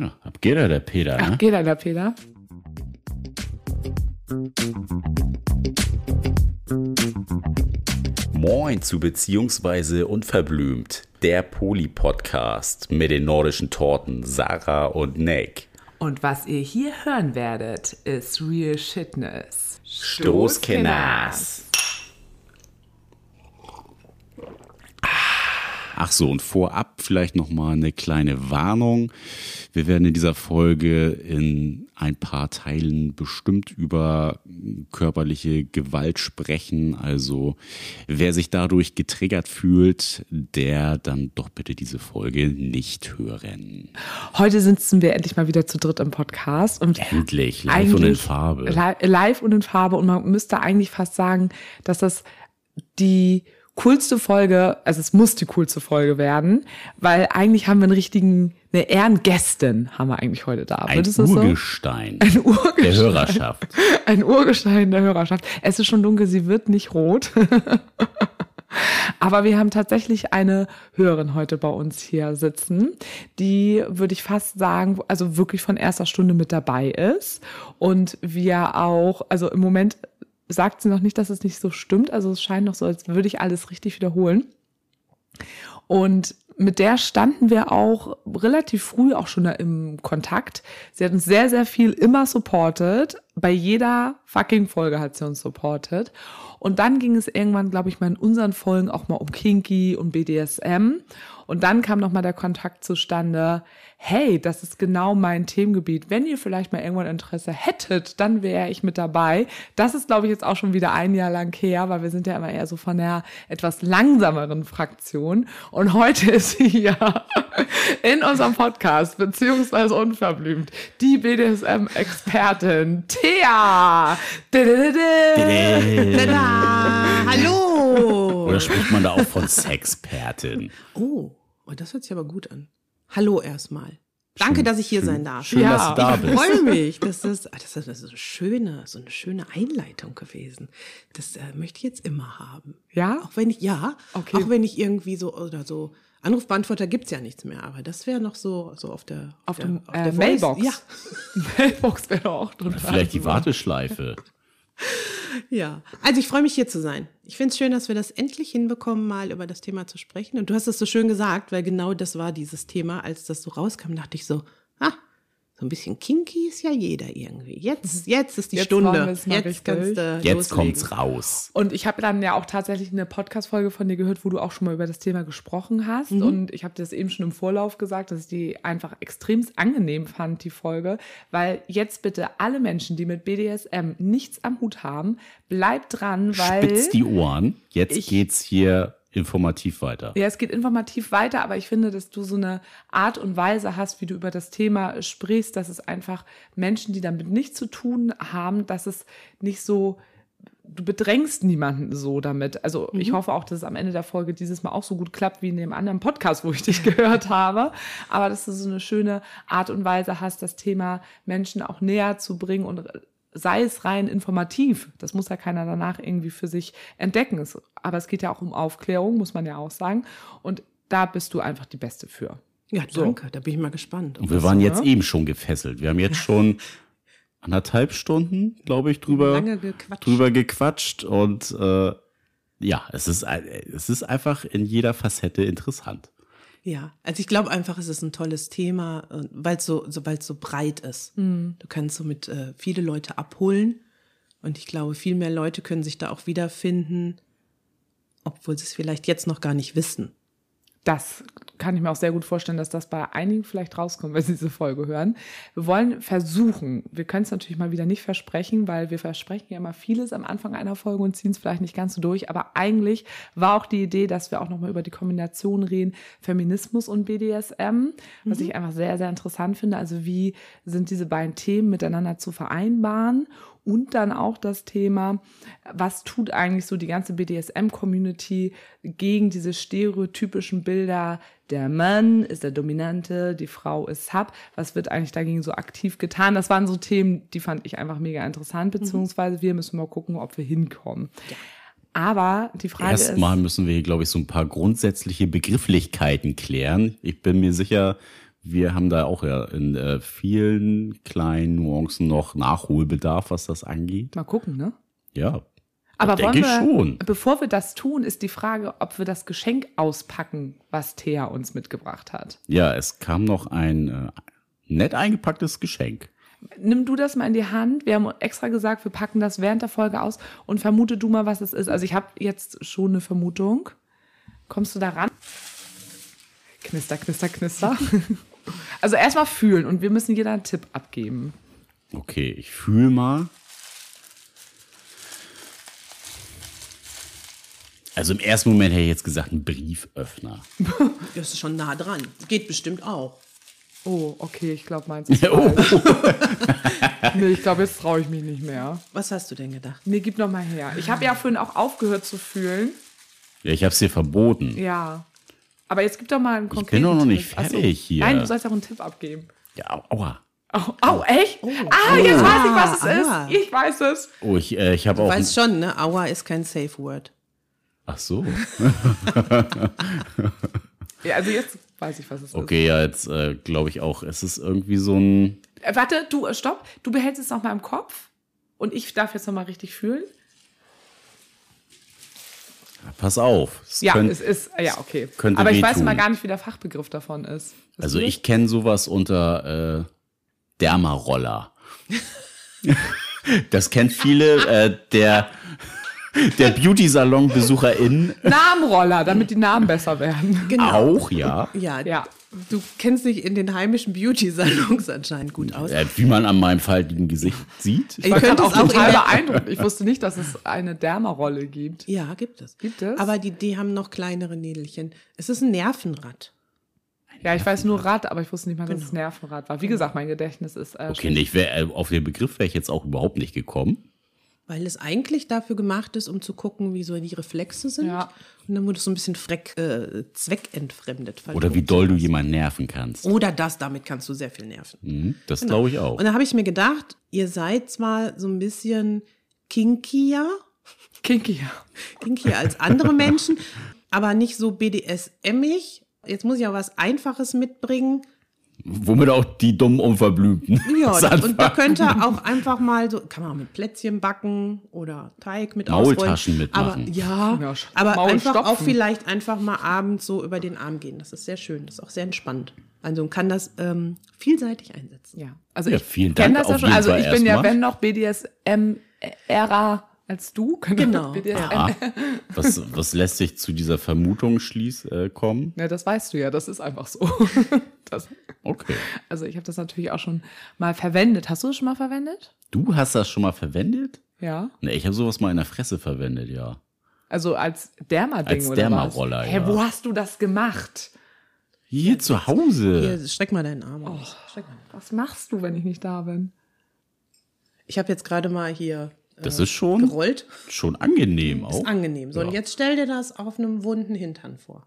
Ja, ab geht er, der Peter. Ne? Ab geht er, der Peter. Moin zu Beziehungsweise Unverblümt, der Poli-Podcast mit den nordischen Torten Sarah und Nick. Und was ihr hier hören werdet, ist Real Shitness. Stoßkenners. Ach so, und vorab vielleicht noch mal eine kleine Warnung. Wir werden in dieser Folge in ein paar Teilen bestimmt über körperliche Gewalt sprechen. Also wer sich dadurch getriggert fühlt, der dann doch bitte diese Folge nicht hören. Heute sitzen wir endlich mal wieder zu dritt im Podcast. Und Endlich, live und in Farbe. li- Live und in Farbe. Und man müsste eigentlich fast sagen, dass das die coolste Folge, also es muss die coolste Folge werden, weil eigentlich haben wir einen richtigen, eine Ehrengästin haben wir eigentlich heute da. Ein das so? Urgestein Ein Urgestein. der Hörerschaft. Ein Urgestein der Hörerschaft. Es ist schon dunkel, sie wird nicht rot. Aber wir haben tatsächlich eine Hörerin heute bei uns hier sitzen, die, würde ich fast sagen, also wirklich von erster Stunde mit dabei ist. Und wir auch, also im Moment sagt sie noch nicht, dass es nicht so stimmt. Also es scheint noch so, als würde ich alles richtig wiederholen. Und mit der standen wir auch relativ früh auch schon im Kontakt. Sie hat uns sehr, sehr viel immer supported. Bei jeder fucking Folge hat sie uns supported. Und dann ging es irgendwann, glaube ich, mal in unseren Folgen auch mal um Kinky und BDSM. Und dann kam noch mal der Kontakt zustande. Hey, das ist genau mein Themengebiet. Wenn ihr vielleicht mal irgendwann Interesse hättet, dann wäre ich mit dabei. Das ist, glaube ich, jetzt auch schon wieder ein Jahr lang her, weil wir sind ja immer eher so von der etwas langsameren Fraktion. Und heute ist sie hier in unserem Podcast, beziehungsweise unverblümt, die BDSM-Expertin Thea. Hallo! Oder spricht man da auch von Sexpertin? Oh, oh, das hört sich aber gut an. Hallo erstmal. Danke, dass ich hier sein darf. Schön, Ja. dass du da Ich bist. freue mich. Das ist, ah, das ist, eine schöne, so eine schöne Einleitung gewesen. Das äh, möchte ich jetzt immer haben. Ja? Auch wenn ich, ja, Okay. auch wenn ich irgendwie so oder so. Anrufbeantworter gibt's ja nichts mehr, aber das wäre noch so, so auf der, Auf der, dem auf äh, der. Mailbox. Ja, Mailbox wäre doch auch drin. Vielleicht die Warteschleife. Ja, also ich freue mich hier zu sein. Ich finde es schön, dass wir das endlich hinbekommen, mal über das Thema zu sprechen. Und du hast es so schön gesagt, weil genau das war dieses Thema. Als das so rauskam, dachte ich so, ah, so ein bisschen kinky ist ja jeder irgendwie. Jetzt, jetzt ist die Jetzt Stunde. Jetzt kannst du Jetzt loslegen. kommt's raus. Und ich habe dann ja auch tatsächlich eine Podcast-Folge von dir gehört, wo du auch schon mal über das Thema gesprochen hast. Und ich habe dir das eben schon im Vorlauf gesagt, dass ich die einfach extrem angenehm fand, die Folge. Weil jetzt bitte alle Menschen, die mit BDSM nichts am Hut haben, bleibt dran, weil. Spitz die Ohren. Jetzt geht's hier informativ weiter. Ja, es geht informativ weiter, aber ich finde, dass du so eine Art und Weise hast, wie du über das Thema sprichst, dass es einfach Menschen, die damit nichts zu tun haben, dass es nicht so, du bedrängst niemanden so damit. Also ich hoffe auch, dass es am Ende der Folge dieses Mal auch so gut klappt wie in dem anderen Podcast, wo ich dich gehört habe. Aber dass du so eine schöne Art und Weise hast, das Thema Menschen auch näher zu bringen und sei es rein informativ. Das muss ja keiner danach irgendwie für sich entdecken. Aber es geht ja auch um Aufklärung, muss man ja auch sagen. Und da bist du einfach die Beste für. Ja, danke. Da bin ich mal gespannt. Und wir waren jetzt eben schon gefesselt. Wir haben jetzt schon anderthalb Stunden, glaube ich, drüber, Lange gequatscht. drüber gequatscht. Und äh, ja, es ist, es ist einfach in jeder Facette interessant. Ja, also ich glaube einfach, es ist ein tolles Thema, weil es so, so, weil's so breit ist. Du kannst somit äh, viele Leute abholen und ich glaube, viel mehr Leute können sich da auch wiederfinden, obwohl sie es vielleicht jetzt noch gar nicht wissen. Das kann ich mir auch sehr gut vorstellen, dass das bei einigen vielleicht rauskommt, wenn sie diese Folge hören. Wir wollen versuchen, wir können es natürlich mal wieder nicht versprechen, weil wir versprechen ja immer vieles am Anfang einer Folge und ziehen es vielleicht nicht ganz so durch. Aber eigentlich war auch die Idee, dass wir auch nochmal über die Kombination reden, Feminismus und BDSM, was ich einfach sehr, sehr interessant finde. Also wie sind diese beiden Themen miteinander zu vereinbaren? Und dann auch das Thema, was tut eigentlich so die ganze BDSM-Community gegen diese stereotypischen Bilder, der Mann ist der Dominante, die Frau ist Sub. Was wird eigentlich dagegen so aktiv getan? Das waren so Themen, die fand ich einfach mega interessant, beziehungsweise wir müssen mal gucken, ob wir hinkommen. Aber die Frage Erstmal ist, müssen wir hier, glaube ich, so ein paar grundsätzliche Begrifflichkeiten klären. Ich bin mir sicher, wir haben da auch ja in äh, vielen kleinen Nuancen noch Nachholbedarf, was das angeht. Mal gucken, ne? Ja. Aber wollen wir, schon. bevor wir das tun, ist die Frage, ob wir das Geschenk auspacken, was Thea uns mitgebracht hat. Ja, es kam noch ein äh, nett eingepacktes Geschenk. Nimm du das mal in die Hand. Wir haben extra gesagt, wir packen das während der Folge aus und vermute du mal, was es ist. Also ich habe jetzt schon eine Vermutung. Kommst du da ran? Knister, knister, knister. Also erstmal fühlen und wir müssen jeder einen Tipp abgeben. Okay, ich fühle mal. Also im ersten Moment hätte ich jetzt gesagt, ein Brieföffner. Das ist schon nah dran. Geht bestimmt auch. Oh, okay, ich glaube, meins ist Oh, Nee, ich glaube, jetzt traue ich mich nicht mehr. Was hast du denn gedacht? Nee, gib noch mal her. Ich habe ja vorhin auch aufgehört zu fühlen. ja, ich habe es dir verboten. Ja. Aber jetzt gib doch mal einen Ich konkreten bin doch noch nicht Tipp. Fertig hier. Nein, du sollst auch einen Tipp abgeben. Ja, au- aua. Oh, oh echt? ah, jetzt weiß ich, was es ah. ist. Ich weiß es. Oh, ich, äh, ich habe auch. Weißt schon, ne? Aua ist kein Safe Word. Ach so. Ja, also jetzt weiß ich, was es Okay, ja, jetzt äh, glaube ich auch. Es ist irgendwie so ein. ist. Äh, warte, du, äh, stopp. Du behältst es noch mal im Kopf. Und ich darf jetzt noch mal richtig fühlen. Pass auf. Es Ja, könnt- es ist, ja, okay. könnte Aber ich weiß wehtun. mal gar nicht, wie der Fachbegriff davon ist. Weißt Also ich kenne sowas unter äh, Dermaroller. das kennt viele äh, der, der Beauty-Salon-BesucherInnen Namenroller, damit die Namen besser werden. auch, ja. Ja, Ja. Du kennst dich in den heimischen Beauty-Salons anscheinend gut aus. Wie man an meinem faltigen Gesicht sieht. Ich war es auch total beeindruckt. Ich wusste nicht, dass es eine Dermarolle gibt. Ja, gibt es. Gibt es? Aber die, die haben noch kleinere Nädelchen. Es ist ein Nervenrad. Ja, ich weiß nur Rad, aber ich wusste nicht mal, dass es Nervenrad war. Wie gesagt, mein Gedächtnis ist äh, Okay, nee, ich wär, äh, auf den Begriff wäre ich jetzt auch überhaupt nicht gekommen. Weil es eigentlich dafür gemacht ist, um zu gucken, wie so die Reflexe sind. Ja. Und dann wurde es so ein bisschen freck, äh, zweckentfremdet. Oder wie doll du jemanden nerven kannst. Oder das, damit kannst du sehr viel nerven. Mhm, das glaube ich auch. Und da habe ich mir gedacht, ihr seid zwar so ein bisschen kinkier, kinky. ja. kinkier als andere Menschen, aber nicht so BDSM-ig. Jetzt muss ich auch was Einfaches mitbringen. Womit auch die dummen Unverblümten. Ja, und da anfangen. könnt ihr auch einfach mal so, kann man auch mit Plätzchen backen oder Teig mit Maultaschen ausrollen. mitmachen. Aber, ja, Ja, aber Maul einfach auch stopfen. vielleicht einfach mal abends so über den Arm gehen. Das ist sehr schön, das ist auch sehr entspannt. Also man kann das ähm, vielseitig einsetzen. Ja, also Ja, ich kenne Dank das ja auf schon. jeden Also ich bin ja, erstmal. wenn noch BDSM-Ära als du. Könnte Genau. BDSM. Ah, was, was lässt sich zu dieser Vermutung schließ äh, kommen? Ja, das weißt du ja, das ist einfach so. Das, Okay. also ich habe das natürlich auch schon mal verwendet. Hast du es schon mal verwendet? Du hast das schon mal verwendet? Ja. Ne, ich habe sowas mal in der Fresse verwendet, ja. Also als Derma-Ding Als oder Dermaroller, was? Hä, ja. wo hast du das gemacht? Hier zu Hause. Hier, streck mal deinen Arm aus. Mal. Was machst du, wenn ich nicht da bin? Ich habe jetzt gerade mal hier Das ist schon, gerollt. schon angenehm auch. Ist angenehm. So, und Ja. jetzt stell dir das auf einem wunden Hintern vor.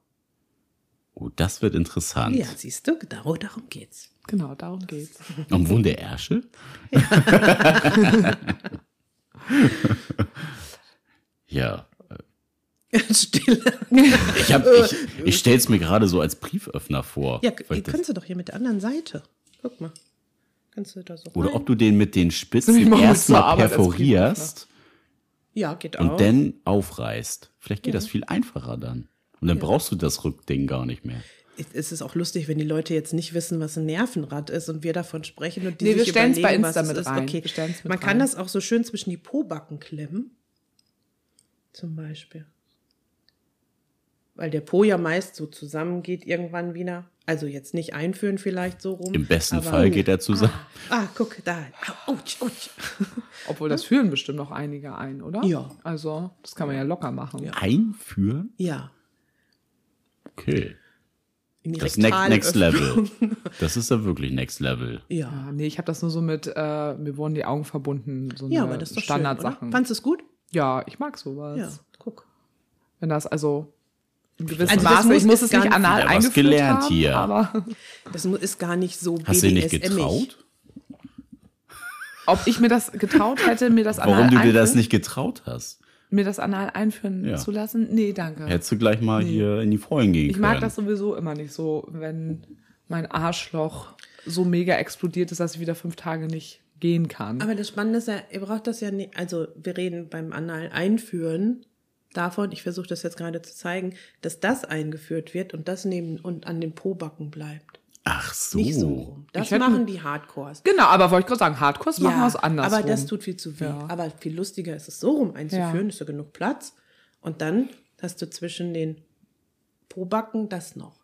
Oh, das wird interessant. Ja, siehst du, darum, darum geht's. Genau, darum geht's. Am Wunde Ärsche? ja. Stille. Ich, hab- ich, ich stelle es mir gerade so als Brieföffner vor. Ja, kannst du doch hier mit der anderen Seite. Guck mal. Kannst du da so Oder rein? ob du den mit den Spitzen erstmal perforierst Ja, geht und auch. dann aufreißt. Vielleicht geht das viel einfacher dann. Und dann brauchst du das Rückding gar nicht mehr. es ist auch lustig, wenn die Leute jetzt nicht wissen, was ein Nervenrad ist und wir davon sprechen und die Nee, wir sich stellen's bei überlegen, Insta was es ist. rein. Okay. Man kann rein. das auch so schön zwischen die Pobacken klemmen. Zum Beispiel. Weil der Po ja meist so zusammengeht irgendwann wieder. Also jetzt nicht einführen vielleicht so rum. Im besten aber- Fall geht er zusammen. Ah, guck, da. Au, Autsch, autsch. Obwohl das führen bestimmt noch einige ein, oder? Ja. Also, das kann man ja locker machen. Einführen? Ja. Okay. Das ist next, next Level. Das ist ja wirklich Next Level. Ja. Ja, nee, ich habe das nur so mit, äh, mir wurden die Augen verbunden, so Ja, eine aber das ist doch Standardsachen. Fandest du es gut? Ja, ich mag sowas. Ja, guck. Wenn das also in gewissem Also das Maße, muss ich muss es gar nicht anal Wieder was eingeführt gelernt haben, hier. aber Das ist gar nicht so Hast du dir nicht getraut? ob ich mir das getraut hätte, mir das anal Warum du dir das einführen- nicht getraut hast? mir das anal einführen Ja. zu lassen? Nee, danke. Hättest du gleich mal hier in die Vollen gehen ich können. mag das sowieso immer nicht so, wenn mein Arschloch so mega explodiert ist, dass ich wieder fünf Tage nicht gehen kann. Aber das Spannende ist ja, ihr braucht das ja nicht, also wir reden beim Anal einführen davon, ich versuche das jetzt gerade zu zeigen, dass das eingeführt wird und das neben und an den Pobacken bleibt. Ach so. Nicht so rum. Das hätte- machen die Hardcores. genau, aber wollte ich gerade sagen, Hardcore machen wir es anders. aber das tut viel zu weh. Ja. Aber viel lustiger ist es so rum einzuführen, Ja. ist ja genug Platz. Und dann hast du zwischen den Pobacken das noch.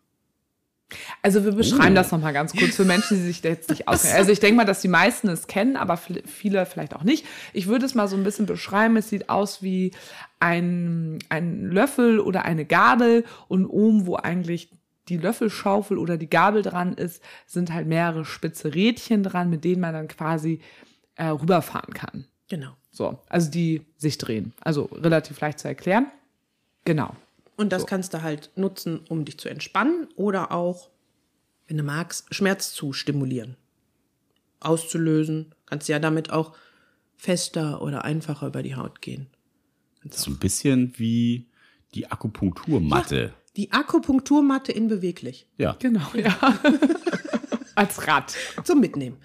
Also wir beschreiben Oh. das nochmal ganz kurz für Menschen, die sich da jetzt nicht auskennen. Also ich denke mal, dass die meisten es kennen, aber viel- viele vielleicht auch nicht. Ich würde es mal so ein bisschen beschreiben. Es sieht aus wie ein, ein Löffel oder eine Gabel und oben, wo eigentlich die Löffelschaufel oder die Gabel dran ist, sind halt mehrere spitze Rädchen dran, mit denen man dann quasi äh, rüberfahren kann. Genau. So, also die sich drehen. Also relativ leicht zu erklären. Genau. Und das kannst du halt nutzen, um dich zu entspannen oder auch, wenn du magst, Schmerz zu stimulieren. Auszulösen. Kannst ja damit auch fester oder einfacher über die Haut gehen. So ein bisschen wie die Akupunkturmatte. Die Akupunkturmatte in beweglich. Ja. Genau, ja. Als Rad. Zum Mitnehmen.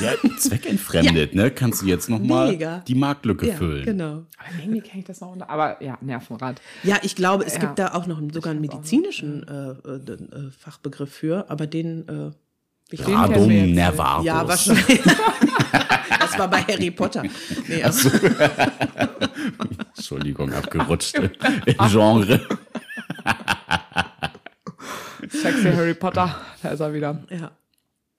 Ja, zweckentfremdet, ne? Kannst du jetzt nochmal die Marktlücke Ja, füllen. genau. Aber irgendwie kenne ich das noch unter. Aber ja, Nervenrad. Ja, ich glaube, es Ja. gibt da auch noch einen, sogar einen medizinischen äh, äh, äh, Fachbegriff für, aber den. Äh, ich Radum nervarus. ja, wahrscheinlich. das war bei Harry Potter. Nee, also, Entschuldigung, abgerutscht im Genre. Sexy Harry Potter. Da ist er wieder. ja.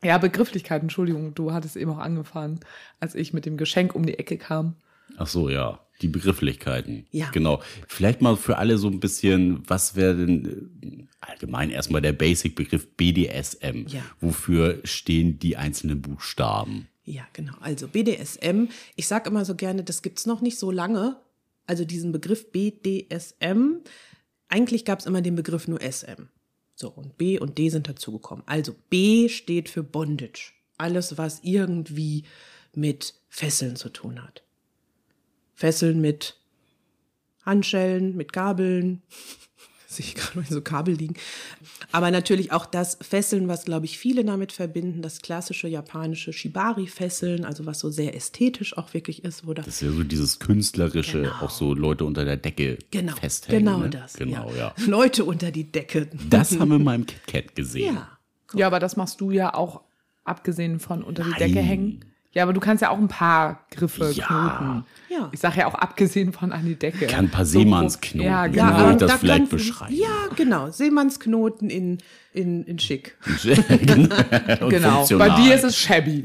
Ja, Begrifflichkeit, Entschuldigung, du hattest eben auch angefangen, als ich mit dem Geschenk um die Ecke kam. Ach so, ja. Die Begrifflichkeiten. Ja. Genau. Vielleicht mal für alle so ein bisschen, was wäre denn äh, allgemein erstmal der Basic-Begriff BDSM? Ja. Wofür stehen die einzelnen Buchstaben? Ja, genau. Also BDSM, ich sage immer so gerne, das gibt's noch nicht so lange. Also diesen Begriff BDSM, eigentlich gab's immer den Begriff nur SM. So, und B und D sind dazugekommen. Also B steht für Bondage. Alles, was irgendwie mit Fesseln zu tun hat. Fesseln mit Handschellen, mit Gabeln. Sehe ich gerade so Kabel liegen. Aber natürlich auch das Fesseln, was, glaube ich, viele damit verbinden, das klassische japanische Shibari-Fesseln, also was so sehr ästhetisch auch wirklich ist, wo das Das ist ja so dieses künstlerische, Genau. auch so Leute unter der Decke genau, festhängen. genau ne? das. Genau, ja. Leute unter die Decke. Das haben wir mal im KitKat gesehen. ja. Ja, aber das machst du ja auch abgesehen von unter die Nein. Decke hängen. Ja, aber du kannst ja auch ein paar Griffe Ja. knoten. Ja. Ich sage ja auch abgesehen von an die Decke. Kann ein paar Seemannsknoten. Ja, genau. würde ich das da vielleicht beschreiben? Ja, genau. Seemannsknoten in, in, in schick. Genau. funktional. Bei dir ist es shabby.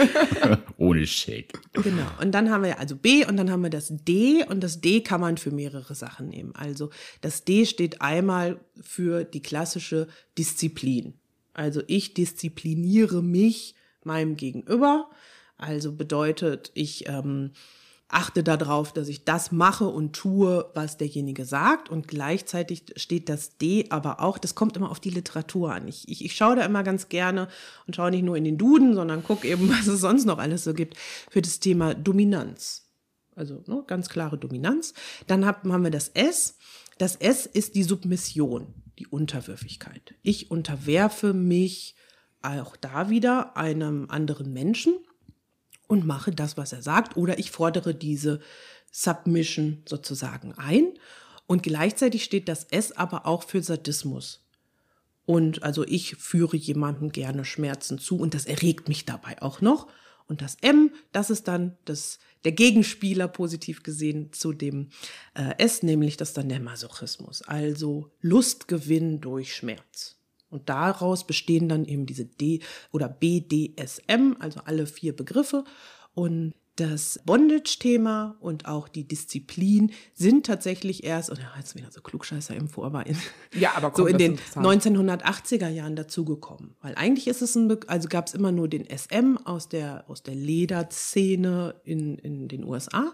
Ohne Schick. Genau. Und dann haben wir also B und dann haben wir das D und das D kann man für mehrere Sachen nehmen. Also das D steht einmal für die klassische Disziplin. Also ich diszipliniere mich meinem Gegenüber. Also bedeutet, ich ähm, achte darauf, dass ich das mache und tue, was derjenige sagt. Und gleichzeitig steht das D aber auch, das kommt immer auf die Literatur an. Ich, ich, ich schaue da immer ganz gerne und schaue nicht nur in den Duden, sondern gucke eben, was es sonst noch alles so gibt für das Thema Dominanz. Also ne, ganz klare Dominanz. Dann hab, haben wir das S. Das S ist die Submission, die Unterwürfigkeit. Ich unterwerfe mich auch da wieder einem anderen Menschen und mache das, was er sagt, oder ich fordere diese Submission sozusagen ein. Und gleichzeitig steht das S aber auch für Sadismus. Und also ich führe jemandem gerne Schmerzen zu und das erregt mich dabei auch noch. Und das M, das ist dann das, der Gegenspieler positiv gesehen zu dem äh, S, nämlich das dann der Masochismus. Also Lustgewinn durch Schmerz. Und daraus bestehen dann eben diese D oder BDSM, also alle vier Begriffe. Und das Bondage-Thema und auch die Disziplin sind tatsächlich erst, und ja, jetzt wieder so Klugscheißer im aber in, Ja, aber so komm, in das den ist interessant. 1980er Jahren dazugekommen. Weil eigentlich ist es ein, Be also gab es immer nur den SM aus der, aus der Lederszene in, in den USA.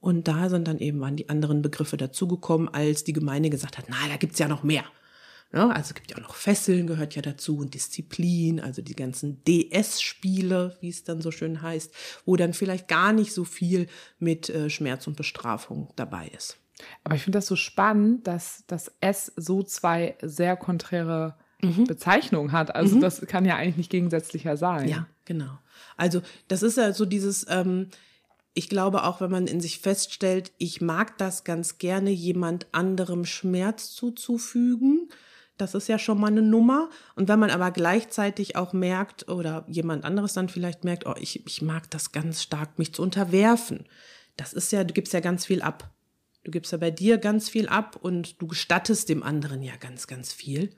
Und da sind dann eben waren die anderen Begriffe dazugekommen, als die Gemeinde gesagt hat, na, da gibt's ja noch mehr. Ja, also es gibt ja auch noch Fesseln, gehört ja dazu und Disziplin, also die ganzen DS-Spiele, wie es dann so schön heißt, wo dann vielleicht gar nicht so viel mit äh, Schmerz und Bestrafung dabei ist. Aber ich finde das so spannend, dass das S so zwei sehr konträre Bezeichnung hat. Also das kann ja eigentlich nicht gegensätzlicher sein. Ja, genau. Also das ist ja so dieses, ähm, ich glaube auch, wenn man in sich feststellt, ich mag das ganz gerne, jemand anderem Schmerz zuzufügen. Das ist ja schon mal eine Nummer. Und wenn man aber gleichzeitig auch merkt, oder jemand anderes dann vielleicht merkt, oh, ich, ich mag das ganz stark, mich zu unterwerfen. Das ist ja, du gibst ja ganz viel ab. Du gibst ja bei dir ganz viel ab und du gestattest dem anderen ja ganz, ganz viel.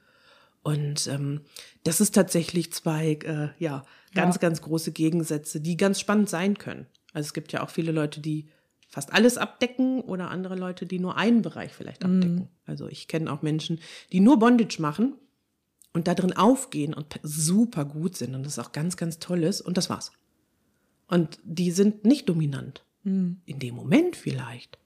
Und ähm, das ist tatsächlich zwei, äh, ja, ganz, Ja. ganz große Gegensätze, die ganz spannend sein können. Also es gibt ja auch viele Leute, die fast alles abdecken oder andere Leute, die nur einen Bereich vielleicht abdecken. Also ich kenne auch Menschen, die nur Bondage machen und da drin aufgehen und pe- super gut sind und das auch ganz, ganz toll ist und das war's. Und die sind nicht dominant. In dem Moment vielleicht.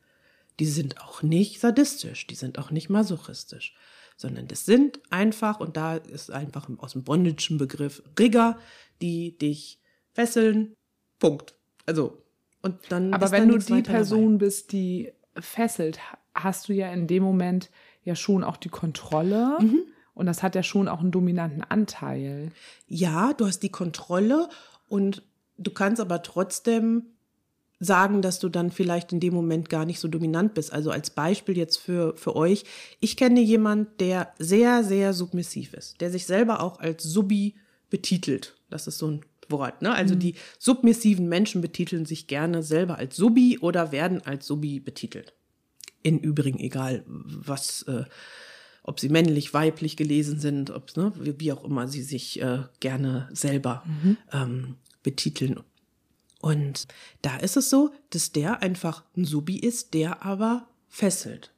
Die sind auch nicht sadistisch, die sind auch nicht masochistisch, sondern das sind einfach, und da ist einfach aus dem Bondage'en Begriff Rigger, die dich fesseln. Punkt. Also, und dann Aber wenn dann du die Person bist, die fesselt, hast du ja in dem Moment ja schon auch die Kontrolle. Mhm. Und das hat ja schon auch einen dominanten Anteil. ja, du hast die Kontrolle und du kannst aber trotzdem sagen, dass du dann vielleicht in dem Moment gar nicht so dominant bist. Also als Beispiel jetzt für, für euch. Ich kenne jemand, der sehr, sehr submissiv ist, der sich selber auch als Subi betitelt. Das ist so ein Wort. Ne? Also die submissiven Menschen betiteln sich gerne selber als Subi oder werden als Subi betitelt. In Übrigen egal, was, äh, ob sie männlich, weiblich gelesen sind, ob, ne, wie auch immer sie sich äh, gerne selber ähm, betiteln. Und da ist es so, dass der einfach ein Subi ist, der aber fesselt.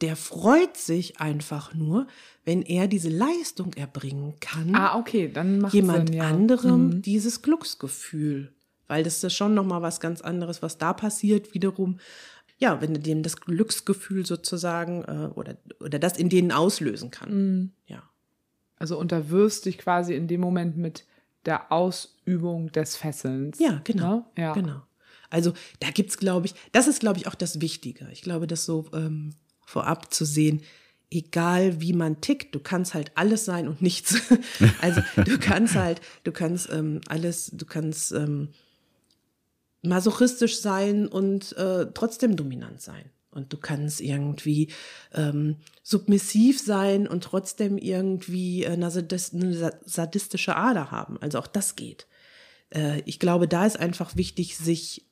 Der freut sich einfach nur, wenn er diese Leistung erbringen kann, Ah, okay, dann macht jemand Sinn, ja. anderem dieses Glücksgefühl. Weil das ist schon nochmal was ganz anderes, was da passiert wiederum. Ja, wenn du dem das Glücksgefühl sozusagen äh, oder, oder das in denen auslösen kann. Ja. Also unterwirfst dich quasi in dem Moment mit der Ausübung des Fesselns. Ja, genau. Ne? Ja. Genau. Also da gibt's, glaube ich, das ist, glaube ich, auch das Wichtige. Ich glaube, das so ähm, vorab zu sehen, egal wie man tickt, du kannst halt alles sein und nichts. also du kannst halt, du kannst ähm, alles, du kannst ähm, masochistisch sein und äh, trotzdem dominant sein. Und du kannst irgendwie ähm, submissiv sein und trotzdem irgendwie eine, sadis eine sa- sadistische Ader haben. Also auch das geht. Äh, ich glaube, da ist einfach wichtig, sich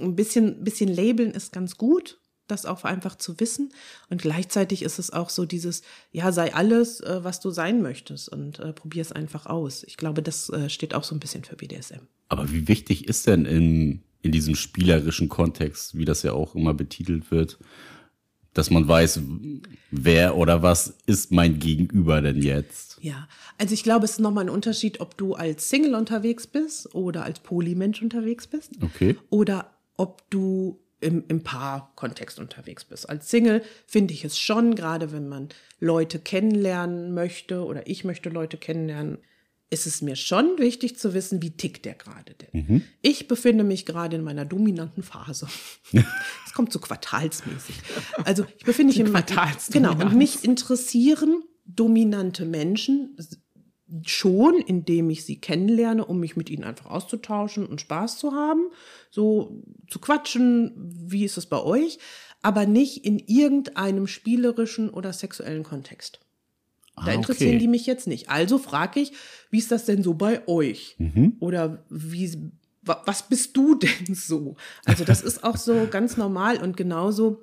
ein bisschen, bisschen labeln ist ganz gut, das auch einfach zu wissen. Und gleichzeitig ist es auch so dieses, ja, sei alles, äh, was du sein möchtest und äh, probier es einfach aus. Ich glaube, das äh, steht auch so ein bisschen für BDSM. Aber wie wichtig ist denn in, in diesem spielerischen Kontext, wie das ja auch immer betitelt wird, dass man weiß, wer oder was ist mein Gegenüber denn jetzt? Ja, also ich glaube, es ist nochmal ein Unterschied, ob du als Single unterwegs bist oder als Polymensch unterwegs bist. Okay. Oder ob du im, im Paar-Kontext unterwegs bist. Als Single finde ich es schon, gerade wenn man Leute kennenlernen möchte oder ich möchte Leute kennenlernen, ist es mir schon wichtig zu wissen, wie tickt der gerade denn. Ich befinde mich gerade in meiner dominanten Phase. Es kommt so quartalsmäßig. Also ich befinde mich in Genau, und mich interessieren dominante Menschen schon, indem ich sie kennenlerne, um mich mit ihnen einfach auszutauschen und Spaß zu haben, so zu quatschen, wie ist es bei euch, aber nicht in irgendeinem spielerischen oder sexuellen Kontext. Da Ah, interessieren okay. die mich jetzt nicht. Also frage ich, wie ist das denn so bei euch? Oder wie, wa- was bist du denn so? Also das ist auch so ganz normal und genauso,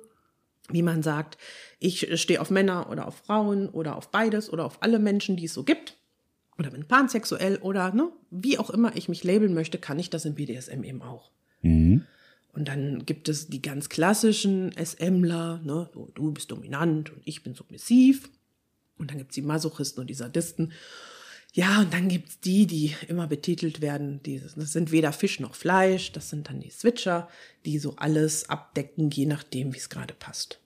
wie man sagt, ich stehe auf Männer oder auf Frauen oder auf beides oder auf alle Menschen, die es so gibt. Oder bin pansexuell oder ne, wie auch immer ich mich labeln möchte, kann ich das im BDSM eben auch. Mhm. Und dann gibt es die ganz klassischen SMler, ne, so, du bist dominant und ich bin submissiv. Und dann gibt's die Masochisten und die Sadisten. Ja, und dann gibt's die, die immer betitelt werden. Die, das sind weder Fisch noch Fleisch. Das sind dann die Switcher, die so alles abdecken, je nachdem, wie es gerade passt.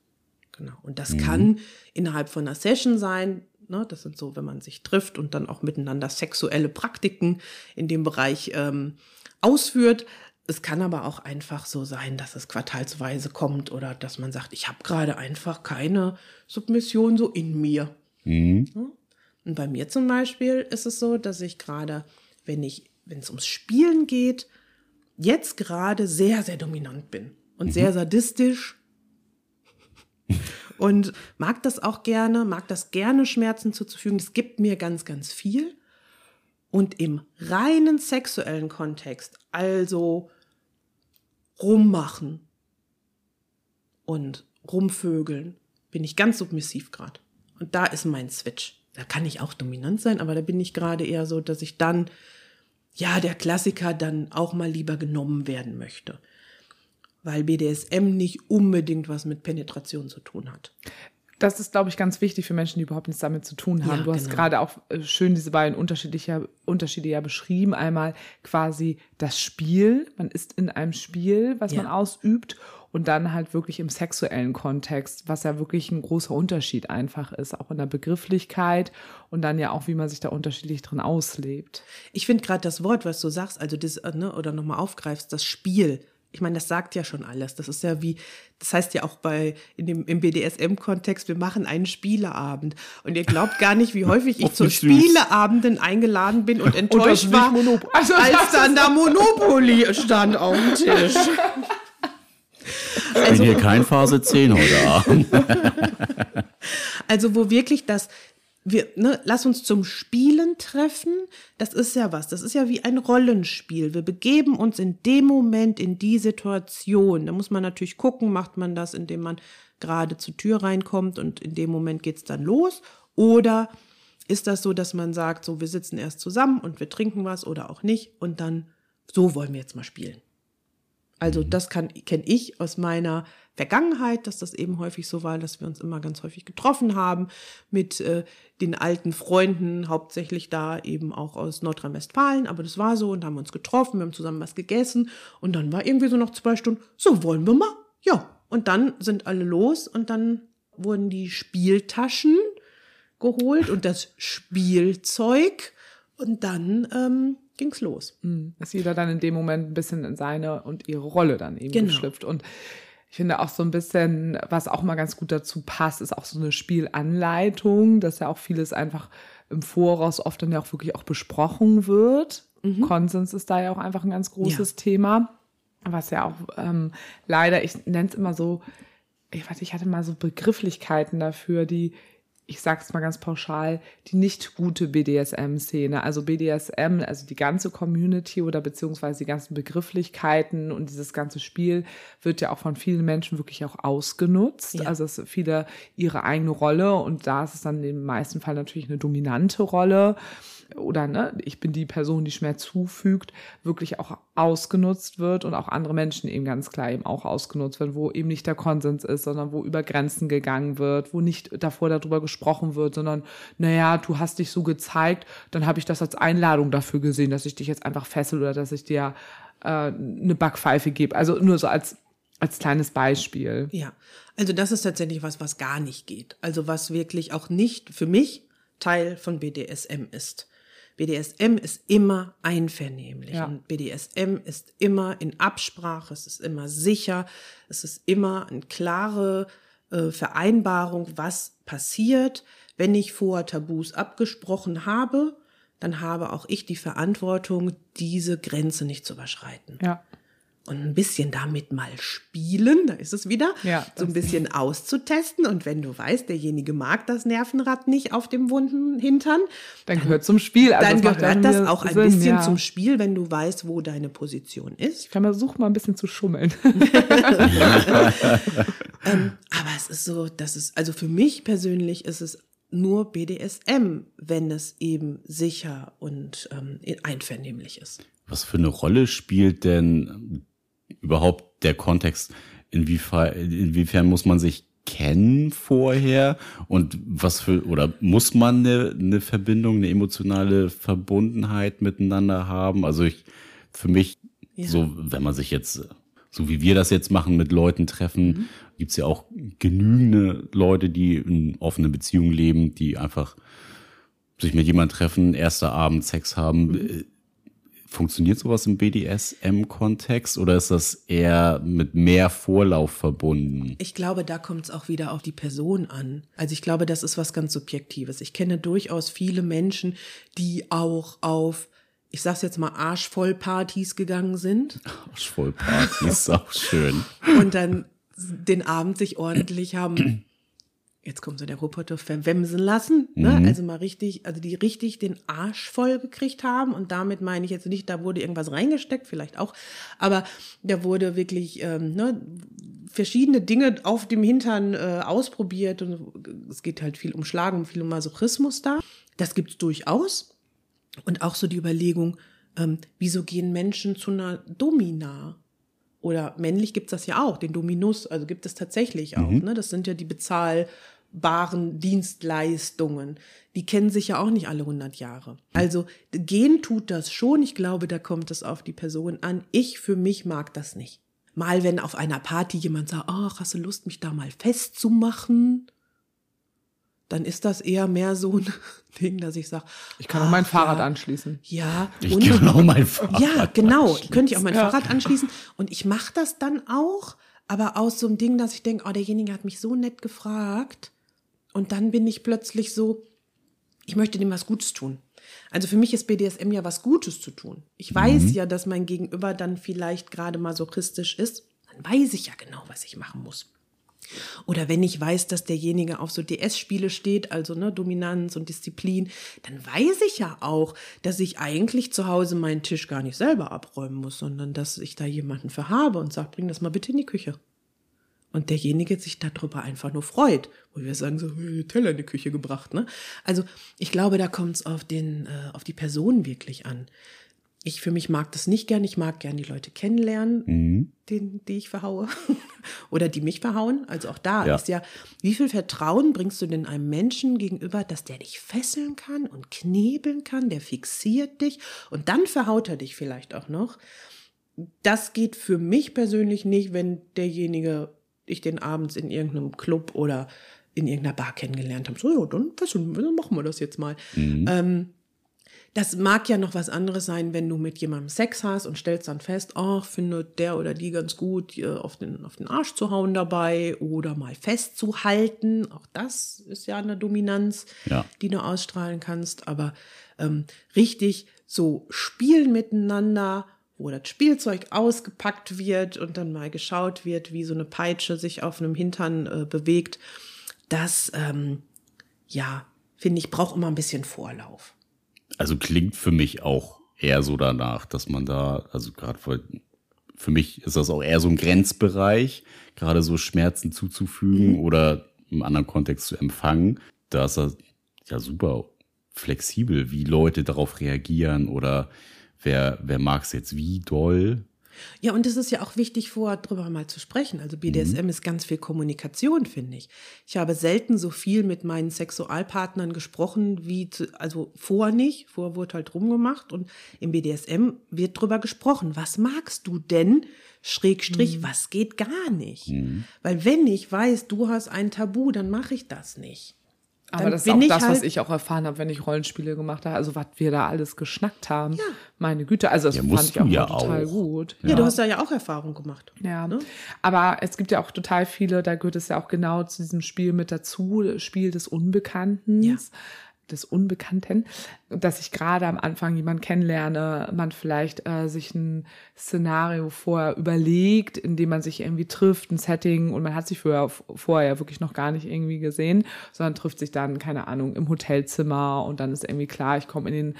Genau. Und das kann innerhalb von einer Session sein. Ne? Das sind so, wenn man sich trifft und dann auch miteinander sexuelle Praktiken in dem Bereich ähm, ausführt. Es kann aber auch einfach so sein, dass es quartalsweise kommt oder dass man sagt, ich habe gerade einfach keine Submission so in mir. Mhm. Und bei mir zum Beispiel ist es so, dass ich gerade, wenn ich, wenn es ums Spielen geht, jetzt gerade sehr, sehr dominant bin und mhm. sehr sadistisch und mag das auch gerne, mag das gerne Schmerzen zuzufügen. Das gibt mir ganz, ganz viel. Und im reinen sexuellen Kontext, also rummachen und rumvögeln, bin ich ganz submissiv gerade. Und da ist mein Switch. Da kann ich auch dominant sein, aber da bin ich gerade eher so, dass ich dann, ja, der Klassiker dann auch mal lieber genommen werden möchte weil BDSM nicht unbedingt was mit Penetration zu tun hat. Das ist, glaube ich, ganz wichtig für Menschen, die überhaupt nichts damit zu tun haben. Ja, du hast genau. gerade auch äh, schön diese beiden unterschiedliche Unterschiede ja beschrieben. Einmal quasi das Spiel, man ist in einem Spiel, was ja. man ausübt, und dann halt wirklich im sexuellen Kontext, was ja wirklich ein großer Unterschied einfach ist, auch in der Begrifflichkeit und dann ja auch, wie man sich da unterschiedlich drin auslebt. Ich finde gerade das Wort, was du sagst, also das, äh, ne, oder nochmal aufgreifst, das Spiel, ich meine, das sagt ja schon alles. Das ist ja wie, das heißt ja auch bei in dem im BDSM-Kontext, wir machen einen Spieleabend. Und ihr glaubt gar nicht, wie häufig ich zu Spieleabenden eingeladen bin und enttäuscht und war, also, als dann da Monopoly stand auf dem Tisch. Also, ich bin hier kein Phase 10 heute Abend. also wo wirklich das wir, ne, lass uns zum Spielen treffen. Das ist ja was. Das ist ja wie ein Rollenspiel. Wir begeben uns in dem Moment in die Situation. Da muss man natürlich gucken, macht man das, indem man gerade zur Tür reinkommt und in dem Moment geht's dann los. Oder ist das so, dass man sagt, so, wir sitzen erst zusammen und wir trinken was oder auch nicht und dann, so wollen wir jetzt mal spielen. Also das kann kenne ich aus meiner Vergangenheit, dass das eben häufig so war, dass wir uns immer ganz häufig getroffen haben mit äh, den alten Freunden, hauptsächlich da eben auch aus Nordrhein-Westfalen, aber das war so und haben uns getroffen, wir haben zusammen was gegessen und dann war irgendwie so noch zwei Stunden, so wollen wir mal, ja. Und dann sind alle los und dann wurden die Spieltaschen geholt und das Spielzeug und dann ähm, ging's los. Hm, dass jeder dann in dem Moment ein bisschen in seine und ihre Rolle dann eben genau. geschlüpft. Und ich finde auch so ein bisschen, was auch mal ganz gut dazu passt, ist auch so eine Spielanleitung, dass ja auch vieles einfach im Voraus oft dann ja auch wirklich auch besprochen wird. Mhm. Konsens ist da ja auch einfach ein ganz großes ja. Thema. Was ja auch ähm, leider, ich nenne es immer so, ich weiß, ich hatte mal so Begrifflichkeiten dafür, die ich sag's mal ganz pauschal, die nicht gute BDSM-Szene. Also BDSM, also die ganze Community oder beziehungsweise die ganzen Begrifflichkeiten und dieses ganze Spiel wird ja auch von vielen Menschen wirklich auch ausgenutzt. Ja. Also es viele ihre eigene Rolle und da ist es dann im meisten Fall natürlich eine dominante Rolle oder ne, ich bin die Person, die Schmerz zufügt, wirklich auch ausgenutzt wird und auch andere Menschen eben ganz klar eben auch ausgenutzt werden, wo eben nicht der Konsens ist, sondern wo über Grenzen gegangen wird, wo nicht davor darüber gesprochen wird, sondern naja, du hast dich so gezeigt, dann habe ich das als Einladung dafür gesehen, dass ich dich jetzt einfach fessel oder dass ich dir äh, eine Backpfeife gebe. Also nur so als als kleines Beispiel. Ja, also das ist tatsächlich was, was gar nicht geht. Also was wirklich auch nicht für mich Teil von BDSM ist. BDSM ist immer einvernehmlich ja. und BDSM ist immer in Absprache, es ist immer sicher, es ist immer eine klare äh, Vereinbarung, was passiert. Wenn ich vor Tabus abgesprochen habe, dann habe auch ich die Verantwortung, diese Grenze nicht zu überschreiten. Ja und ein bisschen damit mal spielen, da ist es wieder, ja, so ein bisschen auszutesten. Und wenn du weißt, derjenige mag das Nervenrad nicht auf dem wunden Hintern, dann, dann gehört zum Spiel. Also dann gehört das auch ein Sinn, bisschen ja. zum Spiel, wenn du weißt, wo deine Position ist. Ich kann versuchen, mal ein bisschen zu schummeln. ähm, aber es ist so, dass es, also für mich persönlich ist es nur BDSM, wenn es eben sicher und ähm, einvernehmlich ist. Was für eine Rolle spielt denn überhaupt der Kontext? Inwiefern, inwiefern muss man sich kennen vorher und was für oder muss man eine, eine Verbindung, eine emotionale Verbundenheit miteinander haben? Also ich für mich ja. so, wenn man sich jetzt so wie wir das jetzt machen, mit Leuten treffen, mhm. gibt's ja auch genügende Leute, die in offenen Beziehungen leben, die einfach sich mit jemand treffen, erster Abend Sex haben. Mhm Funktioniert sowas im BDSM-Kontext oder ist das eher mit mehr Vorlauf verbunden? Ich glaube, da kommt es auch wieder auf die Person an. Also ich glaube, das ist was ganz Subjektives. Ich kenne durchaus viele Menschen, die auch auf, ich sag's jetzt mal, Arschvollpartys gegangen sind. Arschvollpartys auch schön. Und dann den Abend sich ordentlich haben jetzt kommt so der Roboter verwemsen lassen, ne? Mhm. also mal richtig, also die richtig den Arsch voll gekriegt haben und damit meine ich jetzt nicht, da wurde irgendwas reingesteckt, vielleicht auch, aber da wurde wirklich ähm, ne, verschiedene Dinge auf dem Hintern äh, ausprobiert und es geht halt viel um Schlagen und viel um Masochismus da. Das gibt's durchaus und auch so die Überlegung, ähm, wieso gehen Menschen zu einer Domina? Oder männlich gibt's das ja auch, den Dominus, also gibt es tatsächlich auch. Mhm. Ne? Das sind ja die Bezahl- baren Dienstleistungen. Die kennen sich ja auch nicht alle 100 Jahre. Also gehen tut das schon. Ich glaube, da kommt es auf die Person an. Ich für mich mag das nicht. Mal wenn auf einer Party jemand sagt, ach, hast du Lust, mich da mal festzumachen? Dann ist das eher mehr so ein Ding, dass ich sage, ich kann auch mein Fahrrad ja, anschließen. Ja, ich und, kann auch mein Fahrrad. Ja, genau, könnte ich auch mein ja. Fahrrad anschließen. Und ich mache das dann auch, aber aus so einem Ding, dass ich denke, oh, derjenige hat mich so nett gefragt und dann bin ich plötzlich so, ich möchte dem was Gutes tun. Also für mich ist BDSM ja was Gutes zu tun. Ich weiß mhm. ja, dass mein Gegenüber dann vielleicht gerade masochistisch ist. Dann weiß ich ja genau, was ich machen muss. Oder wenn ich weiß, dass derjenige auf so DS-Spiele steht, also ne, Dominanz und Disziplin, dann weiß ich ja auch, dass ich eigentlich zu Hause meinen Tisch gar nicht selber abräumen muss, sondern dass ich da jemanden für habe und sage, bring das mal bitte in die Küche und derjenige sich darüber einfach nur freut. Wo wir sagen, so, Teller in die Küche gebracht. Ne? Also ich glaube, da kommt es auf, den, äh, auf die Person wirklich an. Ich für mich mag das nicht gern. Ich mag gern die Leute kennenlernen, mhm. den, die ich verhaue oder die mich verhauen. Also auch da ja. ist ja, wie viel Vertrauen bringst du denn einem Menschen gegenüber, dass der dich fesseln kann und knebeln kann, der fixiert dich und dann verhaut er dich vielleicht auch noch. Das geht für mich persönlich nicht, wenn derjenige ich den abends in irgendeinem Club oder in irgendeiner Bar kennengelernt habe. So, ja, dann, dann machen wir das jetzt mal. Mhm. Ähm, das mag ja noch was anderes sein, wenn du mit jemandem Sex hast und stellst dann fest, ach, findet der oder die ganz gut, auf den, auf den Arsch zu hauen dabei oder mal festzuhalten. Auch das ist ja eine Dominanz, ja. die du ausstrahlen kannst. Aber ähm, richtig so spielen miteinander wo das Spielzeug ausgepackt wird und dann mal geschaut wird, wie so eine Peitsche sich auf einem Hintern äh, bewegt. Das, ähm, ja, finde ich, braucht immer ein bisschen Vorlauf. Also klingt für mich auch eher so danach, dass man da, also gerade für, für mich ist das auch eher so ein Grenzbereich, gerade so Schmerzen zuzufügen mhm. oder im anderen Kontext zu empfangen. Da ist das ja super flexibel, wie Leute darauf reagieren oder wer, wer mag es jetzt wie doll. Ja, und es ist ja auch wichtig, vorher drüber mal zu sprechen. Also BDSM mhm. ist ganz viel Kommunikation, finde ich. Ich habe selten so viel mit meinen Sexualpartnern gesprochen, wie zu, also vorher nicht. Vorher wurde halt rumgemacht und im BDSM wird drüber gesprochen. Was magst du denn? Schrägstrich, mhm. was geht gar nicht? Mhm. Weil wenn ich weiß, du hast ein Tabu, dann mache ich das nicht. Aber das ist auch das, halt was ich auch erfahren habe, wenn ich Rollenspiele gemacht habe. Also was wir da alles geschnackt haben. Ja. Meine Güte, also das ja, fand ich auch ja total auch. gut. Ja. ja. du hast da ja auch Erfahrung gemacht. Ja. Ne? Aber es gibt ja auch total viele, da gehört es ja auch genau zu diesem Spiel mit dazu, Spiel des Unbekannten. Des Unbekannten, dass ich gerade am Anfang jemanden kennenlerne, man vielleicht äh, sich ein Szenario vorher überlegt, in dem man sich irgendwie trifft, ein Setting und man hat sich vorher, vorher wirklich noch gar nicht irgendwie gesehen, sondern trifft sich dann, keine Ahnung, im Hotelzimmer und dann ist irgendwie klar, ich komme in den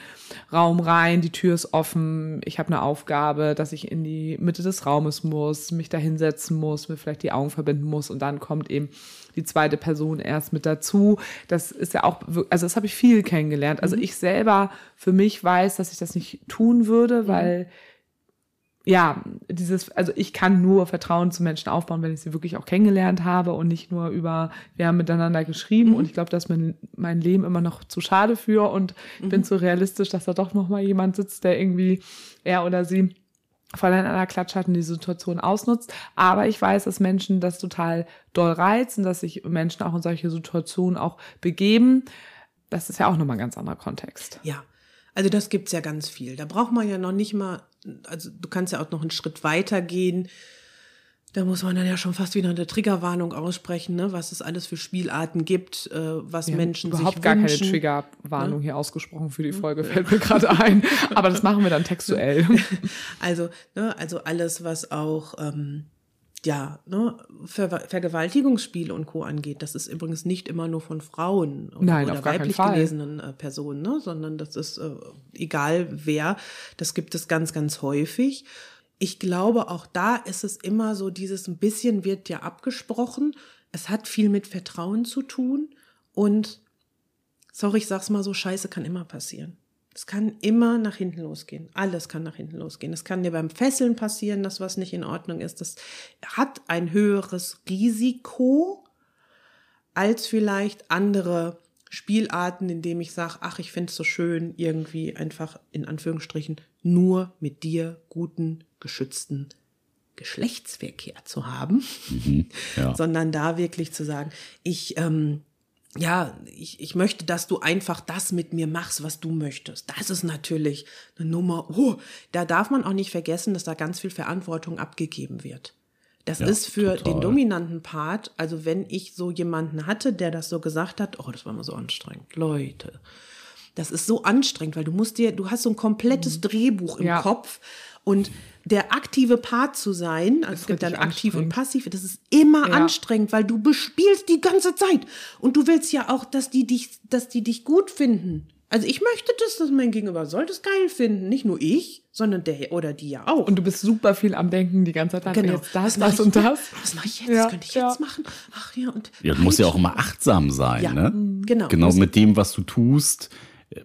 Raum rein, die Tür ist offen, ich habe eine Aufgabe, dass ich in die Mitte des Raumes muss, mich da hinsetzen muss, mir vielleicht die Augen verbinden muss und dann kommt eben die zweite Person erst mit dazu. Das ist ja auch, also das habe ich viel kennengelernt. Also mhm. ich selber für mich weiß, dass ich das nicht tun würde, mhm. weil ja, dieses, also ich kann nur Vertrauen zu Menschen aufbauen, wenn ich sie wirklich auch kennengelernt habe und nicht nur über, wir haben miteinander geschrieben mhm. und ich glaube, dass mein, mein Leben immer noch zu schade für und ich bin mhm. zu realistisch, dass da doch noch mal jemand sitzt, der irgendwie er oder sie voll in einer Klatsch hat und die Situation ausnutzt. Aber ich weiß, dass Menschen das total doll reizen, dass sich Menschen auch in solche Situationen auch begeben. Das ist ja auch nochmal ein ganz anderer Kontext. Ja. Also das gibt's ja ganz viel. Da braucht man ja noch nicht mal, also du kannst ja auch noch einen Schritt weiter gehen. Da muss man dann ja schon fast wieder eine Triggerwarnung aussprechen, ne? was es alles für Spielarten gibt, äh, was haben Menschen überhaupt sich gar wünschen. keine Triggerwarnung hier ausgesprochen für die Folge, fällt mir gerade ein. Aber das machen wir dann textuell. Also, ne, also alles, was auch ähm, ja, ne, Ver Vergewaltigungsspiele und Co. angeht. Das ist übrigens nicht immer nur von Frauen oder, Nein, oder weiblich gelesenen äh, Personen, ne, sondern das ist äh, egal wer. Das gibt es ganz, ganz häufig. Ich glaube, auch da ist es immer so, dieses ein bisschen wird ja abgesprochen. Es hat viel mit Vertrauen zu tun und sorry, ich sag's mal so, Scheiße kann immer passieren. Es kann immer nach hinten losgehen. Alles kann nach hinten losgehen. Es kann dir beim Fesseln passieren, dass was nicht in Ordnung ist. Das hat ein höheres Risiko als vielleicht andere Spielarten, indem ich sage, ach, ich finde es so schön, irgendwie einfach in Anführungsstrichen nur mit dir guten, geschützten Geschlechtsverkehr zu haben, ja. sondern da wirklich zu sagen, ich, ähm, ja, ich, ich möchte, dass du einfach das mit mir machst, was du möchtest. Das ist natürlich eine Nummer. Oh, da darf man auch nicht vergessen, dass da ganz viel Verantwortung abgegeben wird. Das Ja, ist für total. den dominanten Part, also wenn ich so jemanden hatte, der das so gesagt hat, oh, das war mal so anstrengend. Leute, das ist so anstrengend, weil du musst dir, du hast so ein komplettes Drehbuch im Mhm. Ja. Kopf und der aktive Part zu sein, also es gibt dann aktiv und passiv, das ist immer Ja. anstrengend, weil du bespielst die ganze Zeit und du willst ja auch, dass die dich, dass die dich gut finden. Also ich möchte das, dass mein Gegenüber soll das geil finden, nicht nur ich, sondern der oder die ja auch. Und du bist super viel am Denken die ganze Zeit. Genau, Jetzt das, das und das. Was mache ich jetzt? Ja, Was könnte ich ja. jetzt machen? Ach ja und Ja, du musst ja auch immer achtsam sein, Ja, ne? genau. Genau Muss- mit dem, was du tust.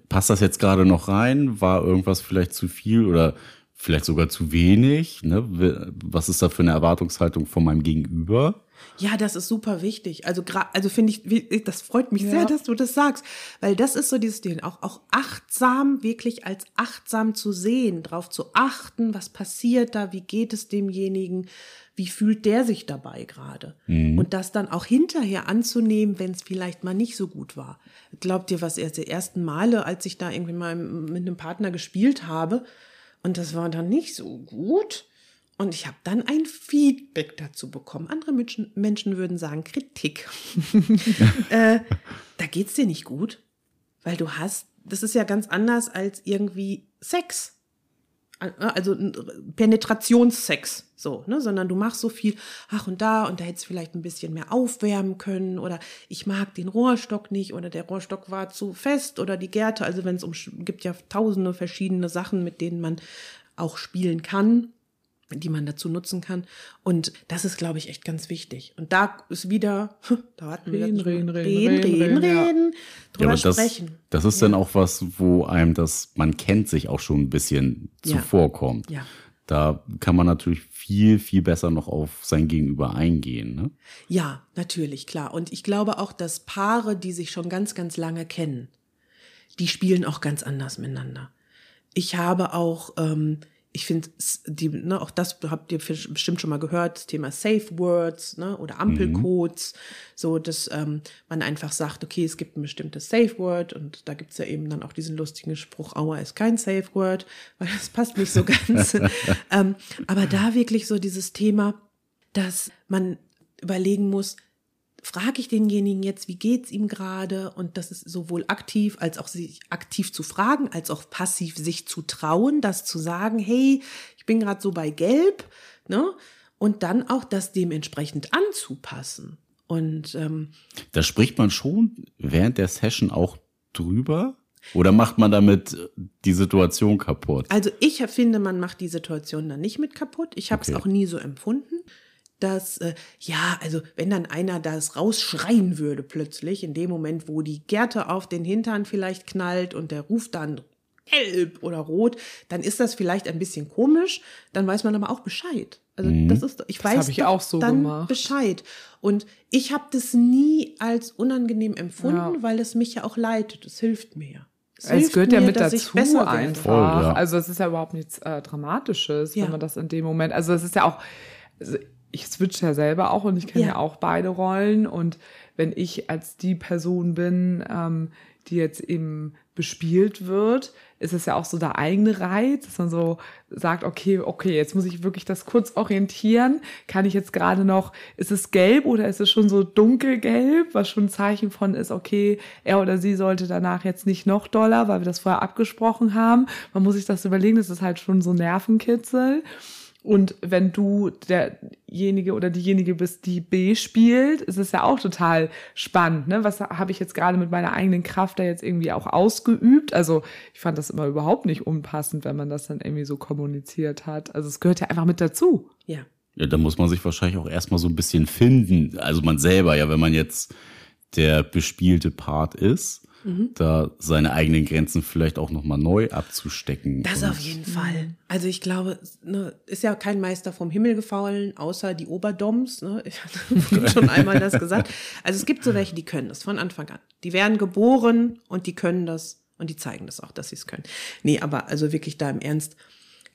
Passt das jetzt gerade noch rein? War irgendwas vielleicht zu viel oder vielleicht sogar zu wenig? Ne? Was ist da für eine Erwartungshaltung von meinem Gegenüber? Ja, das ist super wichtig. Also also finde ich, das freut mich sehr, Ja. dass du das sagst, weil das ist so dieses Ding, auch auch achtsam wirklich als achtsam zu sehen, drauf zu achten, was passiert da, wie geht es demjenigen, wie fühlt der sich dabei gerade und das dann auch hinterher anzunehmen, wenn es vielleicht mal nicht so gut war. Glaubt ihr, was erst die ersten Male, als ich da irgendwie mal mit einem Partner gespielt habe und das war dann nicht so gut? Und ich habe dann ein Feedback dazu bekommen. Andere Menschen, Menschen würden sagen Kritik. äh, da geht's dir nicht gut, weil du hast, das ist ja ganz anders als irgendwie Sex. Also ein Penetrationssex, so, ne, sondern du machst so viel, ach und da und da hättest du vielleicht ein bisschen mehr aufwärmen können oder ich mag den Rohrstock nicht oder der Rohrstock war zu fest oder die Gärte, also wenn es um, gibt ja tausende verschiedene Sachen, mit denen man auch spielen kann die man dazu nutzen kann. Und das ist, glaube ich, echt ganz wichtig. Und da ist wieder, da hatten wir Reden, reden, reden, reden, reden, reden, ja. reden, drüber aber das, sprechen. das ist dann auch was, wo einem das, man kennt sich auch schon ein bisschen Ja. zuvorkommt. Ja. Da kann man natürlich viel, viel besser noch auf sein Gegenüber eingehen. Ne? Ja, natürlich, klar. Und ich glaube auch, dass Paare, die sich schon ganz, ganz lange kennen, die spielen auch ganz anders miteinander. Ich habe auch, ähm, ich finde, die, ne, auch das habt ihr bestimmt schon mal gehört, das Thema Safe Words ne, oder Ampelcodes, so dass ähm, man einfach sagt, okay, es gibt ein bestimmtes Safe Word und da gibt's ja eben dann auch diesen lustigen Spruch, Aua ist kein Safe Word, weil das passt nicht so ganz. ähm, aber da wirklich so dieses Thema, dass man überlegen muss, frage ich denjenigen jetzt, wie geht's ihm gerade? Und das ist sowohl aktiv als auch sich aktiv zu fragen, als auch passiv sich zu trauen, das zu sagen, hey, ich bin gerade so bei Gelb, ne? Und dann auch das dementsprechend anzupassen. Und ähm, Da spricht man schon während der Session auch drüber? Oder macht man damit die Situation kaputt? Also ich finde, man macht die Situation dann nicht mit kaputt. Ich habe es Okay. auch nie so empfunden. Dass, äh, ja, also wenn dann einer das rausschreien würde plötzlich, in dem Moment, wo die Gerte auf den Hintern vielleicht knallt und der ruft dann gelb oder rot, dann ist das vielleicht ein bisschen komisch, dann weiß man aber auch Bescheid. Also das ist, ich weiß ich so dann gemacht. Bescheid. Und ich habe das nie als unangenehm empfunden, Ja. weil es mich ja auch leitet. Es hilft mir ja. Es hilft gehört ja mir, mit dass ich dazu einfach. Voll, ja. Also es ist ja überhaupt nichts äh, Dramatisches, Ja. wenn man das in dem Moment, also es ist ja auch, also ich switch ja selber auch und ich kenne ja. Ja. auch beide Rollen. Und wenn ich als die Person bin, ähm, die jetzt eben bespielt wird, ist es ja auch so der eigene Reiz, dass man so sagt, okay, okay, jetzt muss ich wirklich das kurz orientieren. Kann ich jetzt gerade noch, ist es gelb oder ist es schon so dunkelgelb, was schon ein Zeichen von ist, okay, er oder sie sollte danach jetzt nicht noch doller, weil wir das vorher abgesprochen haben. Man muss sich das überlegen, das ist halt schon so Nervenkitzel. Und wenn du derjenige oder diejenige bist, die B spielt, ist es ja auch total spannend. Ne? Was habe ich jetzt gerade mit meiner eigenen Kraft da jetzt irgendwie auch ausgeübt? Also ich fand das immer überhaupt nicht unpassend, wenn man das dann irgendwie so kommuniziert hat. Also es gehört ja einfach mit dazu. Ja. Ja, da muss man sich wahrscheinlich auch erstmal so ein bisschen finden. Also man selber, ja, wenn man jetzt der bespielte Part ist, da seine eigenen Grenzen vielleicht auch nochmal neu abzustecken. Das auf jeden Fall. Also ich glaube, ne, ist ja kein Meister vom Himmel gefallen, außer die Oberdoms. Ne? Ich hatte schon einmal das gesagt. Also es gibt so welche, die können das von Anfang an. Die werden geboren und die können das und die zeigen das auch, dass sie es können. Nee, aber also wirklich da im Ernst,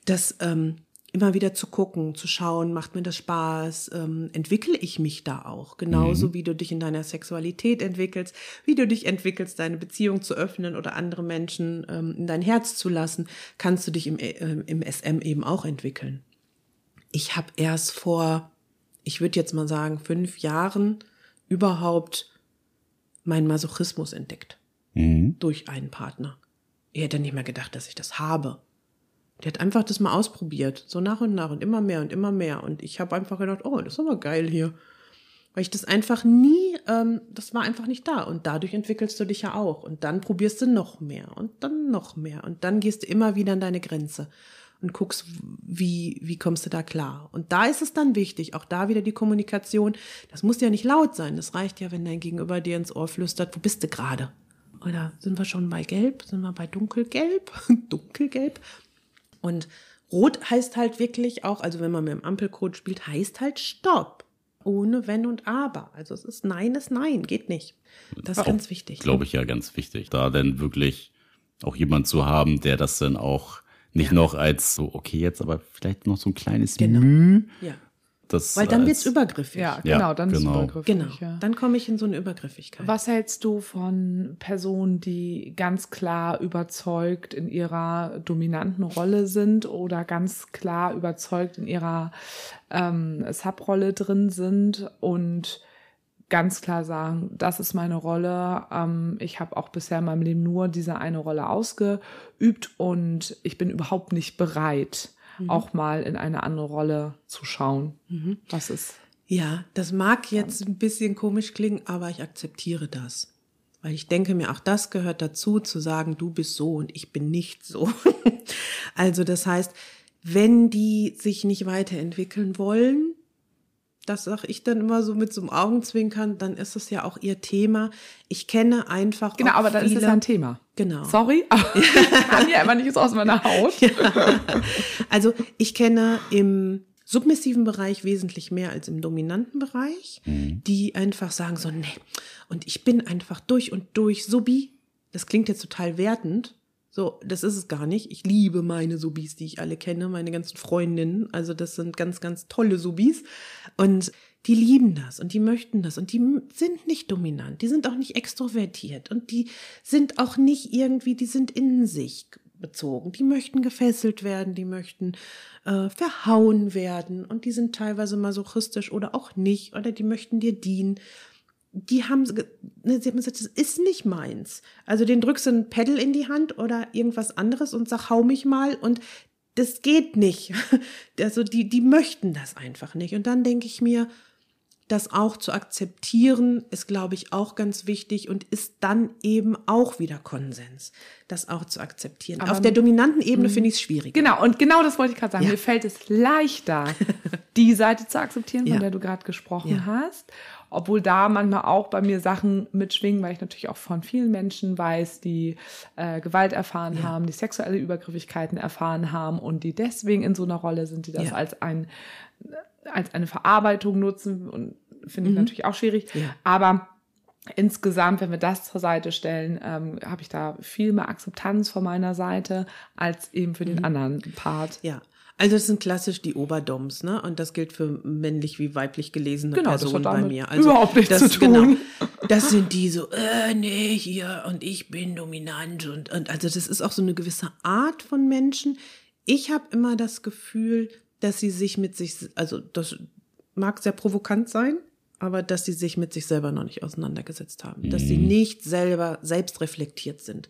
das ähm, immer wieder zu gucken, zu schauen, macht mir das Spaß, ähm, entwickle ich mich da auch, genauso wie du dich in deiner Sexualität entwickelst, wie du dich entwickelst, deine Beziehung zu öffnen oder andere Menschen ähm, in dein Herz zu lassen, kannst du dich im, äh, im SM eben auch entwickeln. Ich habe erst vor, ich würde jetzt mal sagen, fünf Jahren überhaupt meinen Masochismus entdeckt Mhm. durch einen Partner. Ich hätte nicht mehr gedacht, dass ich das habe. Der hat einfach das mal ausprobiert, so nach und nach und immer mehr und immer mehr. Und ich habe einfach gedacht, oh, das ist aber geil hier. Weil ich das einfach nie, ähm, das war einfach nicht da. Und dadurch entwickelst du dich ja auch. Und dann probierst du noch mehr und dann noch mehr. Und dann gehst du immer wieder an deine Grenze und guckst, wie, wie kommst du da klar. Und da ist es dann wichtig, auch da wieder die Kommunikation. Das muss ja nicht laut sein. Das reicht ja, wenn dein Gegenüber dir ins Ohr flüstert, wo bist du gerade? Oder sind wir schon bei Gelb? Sind wir bei Dunkelgelb? Dunkelgelb? Und Rot heißt halt wirklich auch, also wenn man mit dem Ampelcode spielt, heißt halt Stopp. Ohne Wenn und Aber. Also es ist Nein ist Nein, geht nicht. Das ist Auch, ganz wichtig. Glaube ich ja ganz wichtig. Da dann wirklich auch jemand zu haben, der das dann auch nicht noch als so, okay, jetzt aber vielleicht noch so ein kleines Genau. Müh. Ja. Das Weil dann als- wird's übergriffig. Ja, Ja, genau, dann ist es genau. übergriffig. Genau. Ja. Dann komme ich in so eine Übergriffigkeit. Was hältst du von Personen, die ganz klar überzeugt in ihrer dominanten Rolle sind oder ganz klar überzeugt in ihrer ähm, Subrolle drin sind und ganz klar sagen, das ist meine Rolle. Ähm, ich habe auch bisher in meinem Leben nur diese eine Rolle ausgeübt und ich bin überhaupt nicht bereit, auch mal in eine andere Rolle zu schauen. Was ist? Ja, das mag jetzt ein bisschen komisch klingen, aber ich akzeptiere das. Weil ich denke mir, auch das gehört dazu, zu sagen, du bist so und ich bin nicht so. also das heißt, wenn die sich nicht weiterentwickeln wollen, das sage ich dann immer so mit so einem Augenzwinkern, dann ist es ja auch ihr Thema. Ich kenne einfach. Genau, auch aber dann ist es viele- ja ein Thema. Genau. Sorry, aber ich kann ja immer nicht so aus meiner Haut. Also ich kenne im submissiven Bereich wesentlich mehr als im dominanten Bereich, die einfach sagen so, nee, und ich bin einfach durch und durch Subi. Das klingt jetzt total wertend. So, das ist es gar nicht. Ich liebe meine Subis, die ich alle kenne, meine ganzen Freundinnen. Also das sind ganz, ganz tolle Subis. Und die lieben das und die möchten das und die sind nicht dominant, die sind auch nicht extrovertiert und die sind auch nicht irgendwie, die sind in sich bezogen. Die möchten gefesselt werden, die möchten äh, verhauen werden und die sind teilweise masochistisch oder auch nicht oder die möchten dir dienen. Die haben, ne, sie haben gesagt, das ist nicht meins. Also den drückst du ein Pedal in die Hand oder irgendwas anderes und sag, hau mich mal und das geht nicht. Also die, die möchten das einfach nicht. Und dann denke ich mir, das auch zu akzeptieren, ist, glaube ich, auch ganz wichtig und ist dann eben auch wieder Konsens, das auch zu akzeptieren. Aber- Auf der dominanten Ebene finde ich es schwierig. Genau, und genau das wollte ich gerade sagen. Ja. Mir fällt es leichter, die Seite zu akzeptieren, von Ja. der du gerade gesprochen Ja. hast. Obwohl da manchmal auch bei mir Sachen mitschwingen, weil ich natürlich auch von vielen Menschen weiß, die äh, Gewalt erfahren haben, die sexuelle Übergriffigkeiten erfahren haben und die deswegen in so einer Rolle sind, die das als ein als eine Verarbeitung nutzen und finde ich natürlich auch schwierig. Mhm. Ja. Aber insgesamt, wenn wir das zur Seite stellen, ähm, habe ich da viel mehr Akzeptanz von meiner Seite als eben für den anderen Part. Ja, Also das sind klassisch die Oberdoms, ne? Und das gilt für männlich wie weiblich gelesene Genau, Personen bei mir. Also überhaupt nichts das, zu tun. Genau, das sind die so, äh, nee, hier und ich bin dominant und, und also das ist auch so eine gewisse Art von Menschen. Ich habe immer das Gefühl, dass sie sich mit sich, also das mag sehr provokant sein, aber dass sie sich mit sich selber noch nicht auseinandergesetzt haben, dass sie nicht selber selbst reflektiert sind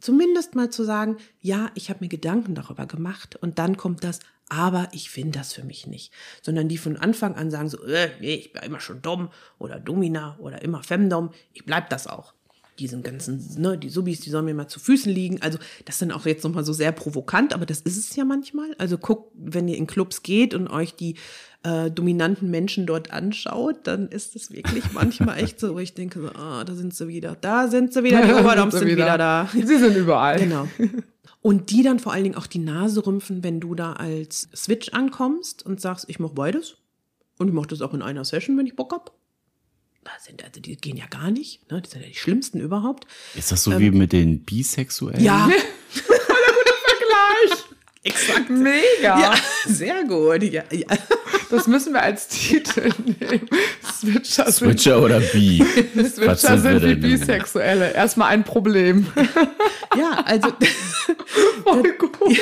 zumindest mal zu sagen, ja, ich habe mir Gedanken darüber gemacht und dann kommt das, aber ich finde das für mich nicht. Sondern die von Anfang an sagen so, äh, nee, ich bin immer schon dumm oder Domina oder immer Femdom, ich bleib das auch. Diesen ganzen, ne, die Subis, die sollen mir mal zu Füßen liegen. Also, das dann auch jetzt nochmal so sehr provokant, aber das ist es ja manchmal. Also, guckt, wenn ihr in Clubs geht und euch die äh, dominanten Menschen dort anschaut, dann ist es wirklich manchmal echt so, wo ich denke, so, ah, da sind sie wieder, da sind sie wieder, die Oberdoms sind wieder da. Sie sind überall. Genau. Und die dann vor allen Dingen auch die Nase rümpfen, wenn du da als Switch ankommst und sagst, ich mach beides. Und ich mach das auch in einer Session, wenn ich Bock hab. Da sind, also die gehen ja gar nicht. Ne? Die sind ja die schlimmsten überhaupt. Ist das so wie mit den Bisexuellen? Ja. exakt. Mega. Ja, sehr gut. Ja, ja. Das müssen wir als Titel nehmen. Switcher sind, Switcher oder Bi? Was Switcher sind sind wie denn? Bisexuelle. Erstmal ein Problem. ja also Voll gut.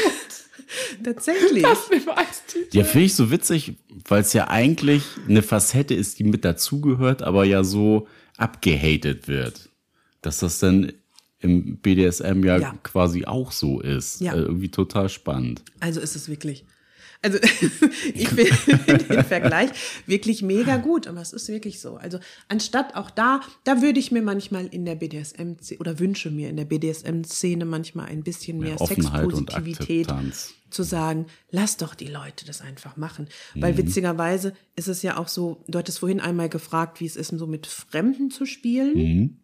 tatsächlich. Das nehmen wir als Titel. Ja, finde ich so witzig, weil es ja eigentlich eine Facette ist, die mit dazugehört, aber ja so abgehatet wird. Dass das dann im BDSM ja, Ja. quasi auch so ist. Ja. Äh, irgendwie total spannend. Also ist es wirklich. Also ich finde den Vergleich wirklich mega gut, aber es ist wirklich so. Also anstatt auch da, da würde ich mir manchmal in der BDSM oder wünsche mir in der BDSM-Szene manchmal ein bisschen mehr, Mehr Sexpositivität zu sagen, lass doch die Leute das einfach machen. Weil witzigerweise ist es ja auch so, du hattest vorhin einmal gefragt, wie es ist, so mit Fremden zu spielen.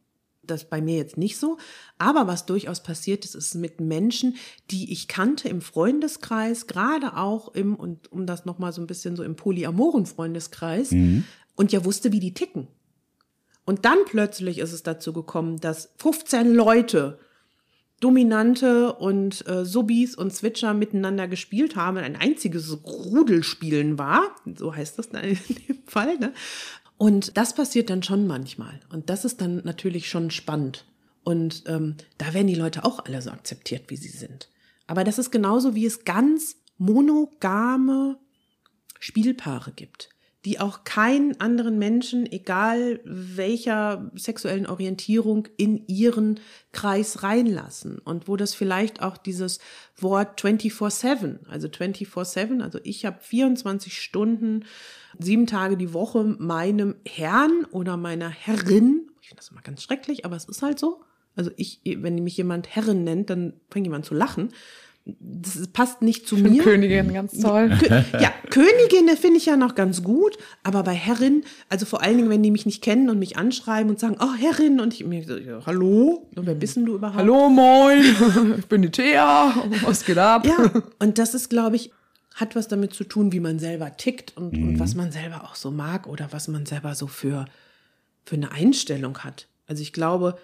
Das bei mir jetzt nicht so. Aber was durchaus passiert ist, ist mit Menschen, die ich kannte im Freundeskreis, gerade auch im, und um das nochmal so ein bisschen so im polyamoren Freundeskreis, und ja wusste, wie die ticken. Und dann plötzlich ist es dazu gekommen, dass 15 Leute Dominante und äh, Subis und Switcher miteinander gespielt haben, ein einziges Rudelspielen war, so heißt das dann in dem Fall, ne? Und das passiert dann schon manchmal. Und das ist dann natürlich schon spannend. Und ähm, da werden die Leute auch alle so akzeptiert, wie sie sind. Aber das ist genauso, wie es ganz monogame Spielpaare gibt, die auch keinen anderen Menschen, egal welcher sexuellen Orientierung, in ihren Kreis reinlassen. Und wo das vielleicht auch dieses Wort 24-7, also 24-7, also ich habe 24 Stunden, sieben Tage die Woche meinem Herrn oder meiner Herrin, ich finde das immer ganz schrecklich, aber es ist halt so. Also ich, wenn mich jemand Herrin nennt, dann fängt jemand zu lachen. Das passt nicht zu mir. Königin, ganz toll. Ja, Königin finde ich ja noch ganz gut, aber bei Herrin, also vor allen Dingen, wenn die mich nicht kennen und mich anschreiben und sagen, oh Herrin, und ich mir so, hallo, und wer bist denn du überhaupt? Hallo, moin. Ich bin die Thea. Was geht ab? Ja, und das ist, glaube ich, hat was damit zu tun, wie man selber tickt und, und was man selber auch so mag oder was man selber so für, für eine Einstellung hat. Also ich glaube,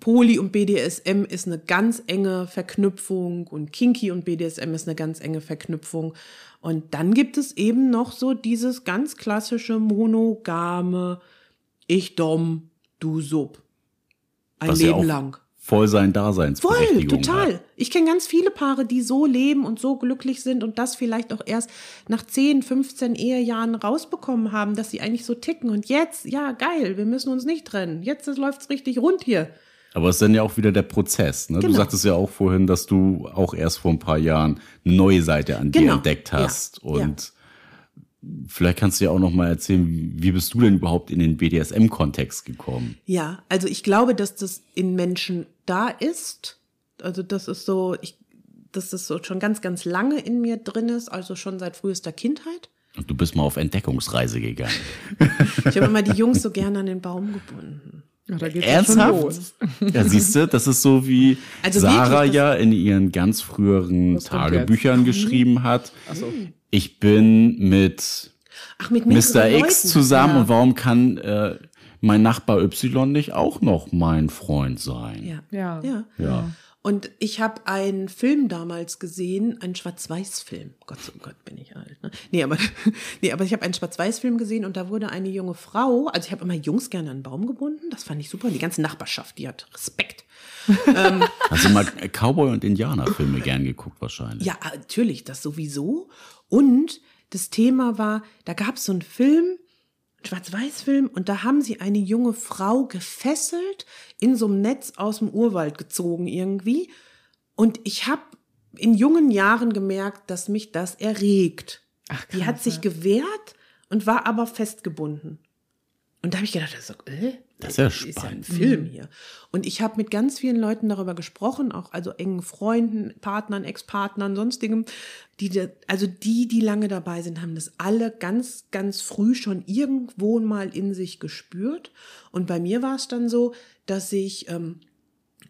Poly und BDSM ist eine ganz enge Verknüpfung und Kinky und BDSM ist eine ganz enge Verknüpfung. Und dann gibt es eben noch so dieses ganz klassische monogame Ich Dom, du Sub. Ein Was ja Leben auch lang. Voll sein Voll, Daseinsberechtigung total. Hat. Ich kenne ganz viele Paare, die so leben und so glücklich sind und das vielleicht auch erst nach 10, 15 Ehejahren rausbekommen haben, dass sie eigentlich so ticken. Und jetzt, ja, geil, wir müssen uns nicht trennen. Jetzt läuft's richtig rund hier. Aber es ist dann ja auch wieder der Prozess. Ne? Du Genau. sagtest ja auch vorhin, dass du auch erst vor ein paar Jahren eine neue Seite an dir Genau. entdeckt Ja. hast. Ja. Und vielleicht kannst du ja auch noch mal erzählen, wie bist du denn überhaupt in den BDSM-Kontext gekommen? Ja, also ich glaube, dass das in Menschen da ist. Also das ist so, ich, dass das so schon ganz, ganz lange in mir drin ist, also schon seit frühester Kindheit. Und du bist mal auf Entdeckungsreise gegangen. Ich habe immer die Jungs so gerne an den Baum gebunden. Ja, da geht's Ernsthaft? los. Ja, siehst du, das ist so wie Also Sarah wirklich, ja in ihren ganz früheren Tagebüchern geschrieben hat. so. Ich bin mit Ach, mit Mr. X Leuten. zusammen Ja. und warum kann äh, mein Nachbar Y nicht auch noch mein Freund sein? Ja. Ja. Ja. Ja. Und ich habe einen Film damals gesehen, einen Schwarz-Weiß-Film. Gott, oh Gott, bin ich alt. Ne? Nee, aber, nee, aber ich habe einen Schwarz-Weiß-Film gesehen und da wurde eine junge Frau, also ich habe immer Jungs gerne an einen Baum gebunden, das fand ich super. Und die ganze Nachbarschaft, die hat Respekt. ähm, Hast du mal Cowboy- und Indianer-Filme gern geguckt wahrscheinlich? Ja, natürlich, das sowieso. Und das Thema war, da gab es so einen Film, Schwarz-Weiß-Film und da haben sie eine junge Frau gefesselt, in so einem Netz aus dem Urwald gezogen irgendwie. Und ich habe in jungen Jahren gemerkt, dass mich das erregt. Ach, krass, die hat sich gewehrt und war aber festgebunden. Und da habe ich gedacht, das ist, äh, das ist ja spannend. Ist ja ein Film hier. Und ich habe mit ganz vielen Leuten darüber gesprochen, auch also engen Freunden, Partnern, Ex-Partnern, sonstigem. Die, also die, die lange dabei sind, haben das alle ganz, ganz früh schon irgendwo mal in sich gespürt. Und bei mir war es dann so, dass ich ähm,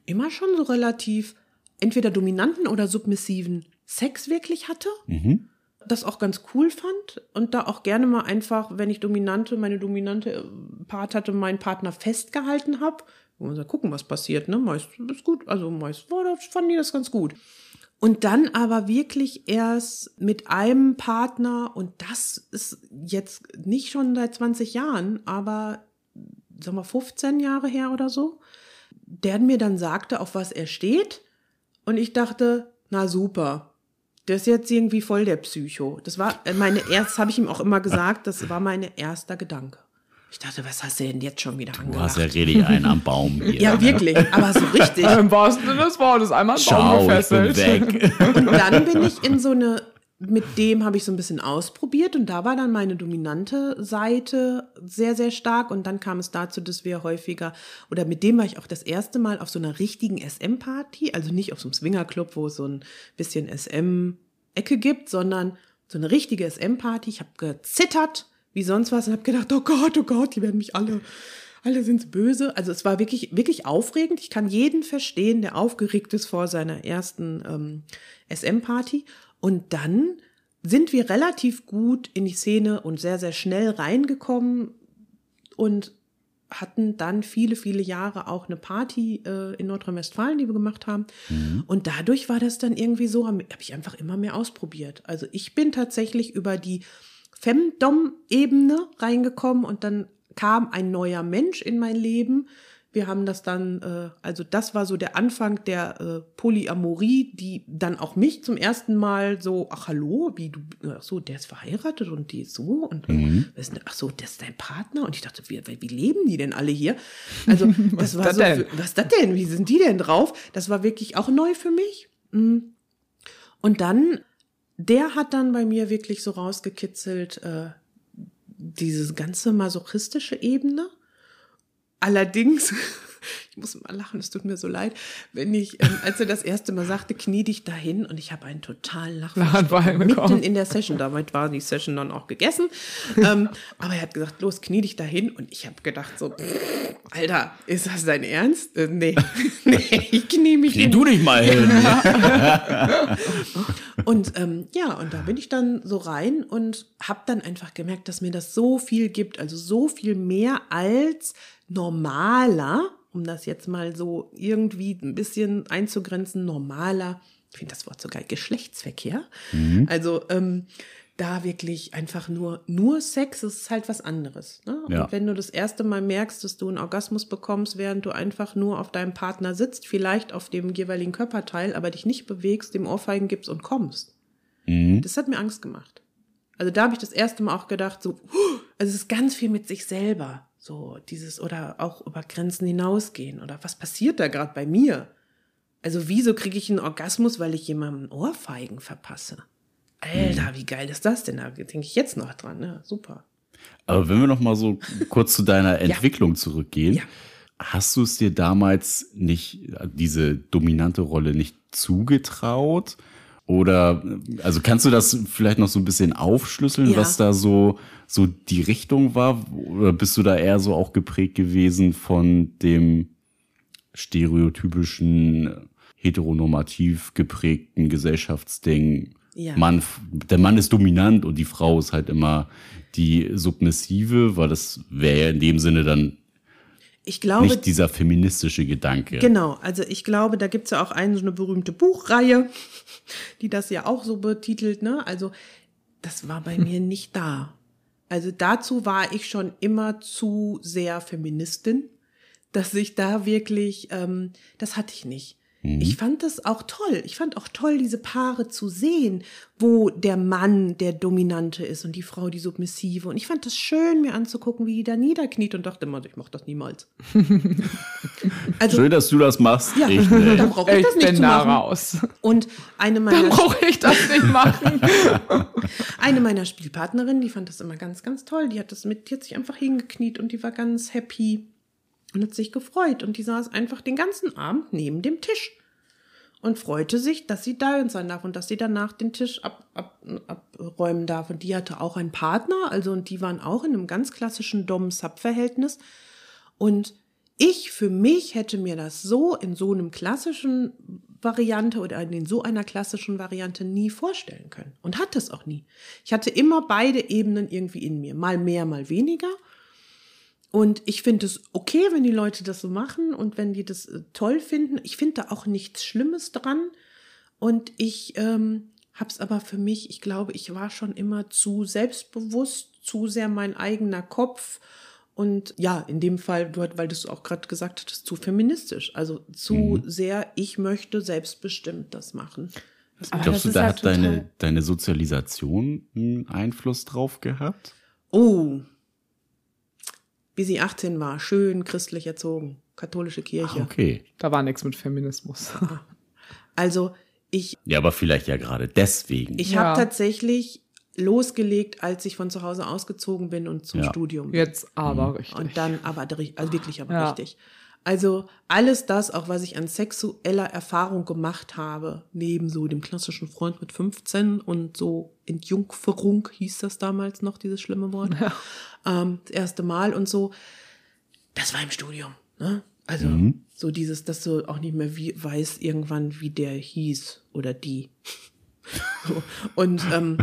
immer schon so relativ entweder dominanten oder submissiven Sex wirklich hatte. Mhm das auch ganz cool fand und da auch gerne mal einfach, wenn ich dominante, meine dominante äh, Part hatte, meinen Partner festgehalten habe. Und mal gucken, was passiert, ne? Meist ist gut. Also meist war fanden die das ganz gut. Und dann aber wirklich erst mit einem Partner, und das ist jetzt nicht schon seit 20 Jahren, aber sagen wir 15 Jahre her oder so, der mir dann sagte, auf was er steht. Und ich dachte, na super, der ist jetzt irgendwie voll der Psycho. Das war äh, meine erst, habe ich ihm auch immer gesagt, das war mein erster Gedanke. Ich dachte, was hast du denn jetzt schon wieder angelacht? Du hast ja richtig einen am Baum hier. ja, wirklich, aber so richtig. Im wahrsten Sinne des Wortes, einmal am Baum gefesselt. Ich bin weg. Und dann bin ich in so eine mit dem habe ich so ein bisschen ausprobiert und da war dann meine dominante Seite sehr, sehr stark und dann kam es dazu, dass wir häufiger oder mit dem war ich auch das erste Mal auf so einer richtigen SM-Party, also nicht auf so einem Swingerclub, wo es so ein bisschen SM-Ecke gibt, sondern so eine richtige SM-Party. Ich habe gezittert wie sonst was und habe gedacht, oh Gott, oh Gott, die werden mich alle alle sind böse. Also es war wirklich, wirklich aufregend. Ich kann jeden verstehen, der aufgeregt ist vor seiner ersten ähm, SM-Party. Und dann sind wir relativ gut in die Szene und sehr, sehr schnell reingekommen und hatten dann viele, viele Jahre auch eine Party äh, in Nordrhein-Westfalen, die wir gemacht haben. Mhm. Und dadurch war das dann irgendwie so, habe hab ich einfach immer mehr ausprobiert. Also ich bin tatsächlich über die Femdom-Ebene reingekommen und dann kam ein neuer Mensch in mein Leben, wir haben das dann, äh, also das war so der Anfang der äh, Polyamorie, die dann auch mich zum ersten Mal so, ach hallo, wie du, ach so, der ist verheiratet und die ist so und äh, mhm. ach so, der ist dein Partner und ich dachte, wie, wie leben die denn alle hier? Also das war das so, denn? was ist das denn? Wie sind die denn drauf? Das war wirklich auch neu für mich. Mhm. Und dann, der hat dann bei mir wirklich so rausgekitzelt, äh, diese ganze masochistische Ebene Allerdings, ich muss mal lachen, es tut mir so leid, wenn ich, ähm, als er das erste Mal sagte, knie dich dahin und ich habe einen totalen Lachanfall mitten in der Session. Damit war die Session dann auch gegessen. ähm, aber er hat gesagt, los, knie dich dahin und ich habe gedacht so, Alter, ist das dein Ernst? Äh, nee, nee, ich knie mich Knie du dich mal hin. und ähm, ja, und da bin ich dann so rein und habe dann einfach gemerkt, dass mir das so viel gibt, also so viel mehr als normaler, um das jetzt mal so irgendwie ein bisschen einzugrenzen, normaler, ich finde das Wort sogar Geschlechtsverkehr. Mhm. Also ähm, da wirklich einfach nur, nur Sex ist halt was anderes. Ne? Ja. Und wenn du das erste Mal merkst, dass du einen Orgasmus bekommst, während du einfach nur auf deinem Partner sitzt, vielleicht auf dem jeweiligen Körperteil, aber dich nicht bewegst, dem Ohrfeigen gibst und kommst. Mhm. Das hat mir Angst gemacht. Also da habe ich das erste Mal auch gedacht, so, also es ist ganz viel mit sich selber. So dieses oder auch über Grenzen hinausgehen oder was passiert da gerade bei mir? Also wieso kriege ich einen Orgasmus, weil ich jemandem Ohrfeigen verpasse? Alter, wie geil ist das denn? Da denke ich jetzt noch dran. Ne? Super. Aber wenn wir noch mal so kurz zu deiner Entwicklung ja. zurückgehen, ja. hast du es dir damals nicht diese dominante Rolle nicht zugetraut? Oder also kannst du das vielleicht noch so ein bisschen aufschlüsseln, ja. was da so so die Richtung war? Oder bist du da eher so auch geprägt gewesen von dem stereotypischen, heteronormativ geprägten Gesellschaftsding? Ja. Mann, der Mann ist dominant und die Frau ist halt immer die submissive, weil das wäre ja in dem Sinne dann ich glaube. Nicht dieser feministische Gedanke. Genau, also ich glaube, da gibt's ja auch eine so eine berühmte Buchreihe, die das ja auch so betitelt, ne? Also, das war bei mir nicht da. Also dazu war ich schon immer zu sehr Feministin, dass ich da wirklich, ähm, das hatte ich nicht. Ich fand das auch toll. Ich fand auch toll, diese Paare zu sehen, wo der Mann der Dominante ist und die Frau die Submissive. Und ich fand das schön, mir anzugucken, wie die da niederkniet und dachte immer, ich mach das niemals. also, Schön, dass du das machst. ja, Ich da nicht. brauche ich Ich das nicht bin zu machen. raus. Und eine meiner, brauche ich das nicht machen. eine meiner Spielpartnerinnen, die fand das immer ganz, ganz toll. Die hat das mit, die hat sich einfach hingekniet und die war ganz happy und hat sich gefreut. Und die saß einfach den ganzen Abend neben dem Tisch und freute sich, dass sie da sein darf und dass sie danach den Tisch ab, ab, abräumen darf. Und die hatte auch einen Partner, also und die waren auch in einem ganz klassischen Dom-Sub-Verhältnis. Und ich für mich hätte mir das so in so einem klassischen Variante oder in so einer klassischen Variante nie vorstellen können und hatte es auch nie. Ich hatte immer beide Ebenen irgendwie in mir, mal mehr, mal weniger. Und ich finde es okay, wenn die Leute das so machen und wenn die das äh, toll finden. Ich finde da auch nichts Schlimmes dran. Und ich ähm, habe es aber für mich, ich glaube, ich war schon immer zu selbstbewusst, zu sehr mein eigener Kopf. Und ja, in dem Fall, du, weil du es auch gerade gesagt hattest, zu feministisch. Also zu sehr, ich möchte selbstbestimmt das machen. Das Aber Glaubst du, da hat deine, deine Sozialisation einen Einfluss drauf gehabt? Oh. Wie sie 18 war, schön christlich erzogen, katholische Kirche. Okay. Da war nichts mit Feminismus. Also ich, Ja, aber vielleicht ja gerade deswegen. ich Ja. habe tatsächlich losgelegt, als ich von zu Hause ausgezogen bin und zum Ja. Studium. Jetzt aber richtig. Und dann aber, also wirklich aber Ja. richtig. Also alles das, auch was ich an sexueller Erfahrung gemacht habe, neben so dem klassischen Freund mit 15 und so Entjungferung hieß das damals noch, dieses schlimme Wort, ähm, das erste Mal und so, das war im Studium. Ne? Also so dieses, dass du auch nicht mehr wie, weiß irgendwann, wie der hieß oder die. so. Und ähm,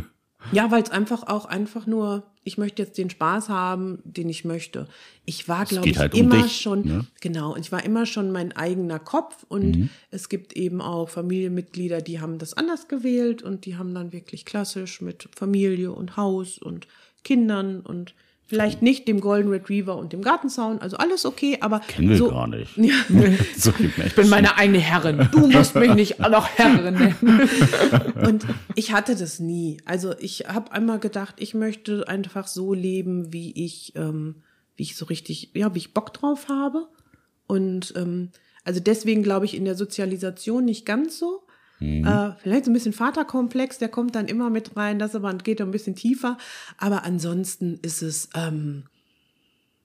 ja, weil es einfach auch einfach nur, ich möchte jetzt den Spaß haben, den ich möchte. Ich war, glaube ich, halt um immer dich, schon, ne? genau, und ich war immer schon mein eigener Kopf und es gibt eben auch Familienmitglieder, die haben das anders gewählt und die haben dann wirklich klassisch mit Familie und Haus und Kindern und vielleicht nicht dem Golden Retriever und dem Gartenzaun, also alles okay, aber Kennen wir so, gar nicht. Ja. so ich bin meine eigene Herrin. Du musst mich nicht noch Herrin nennen. Und ich hatte das nie. Also ich habe einmal gedacht, ich möchte einfach so leben, wie ich, ähm, wie ich so richtig, ja, wie ich Bock drauf habe. Und ähm, also deswegen glaube ich in der Sozialisation nicht ganz so. Äh, vielleicht so ein bisschen Vaterkomplex, der kommt dann immer mit rein, das aber geht ein bisschen tiefer. Aber ansonsten ist es, ähm,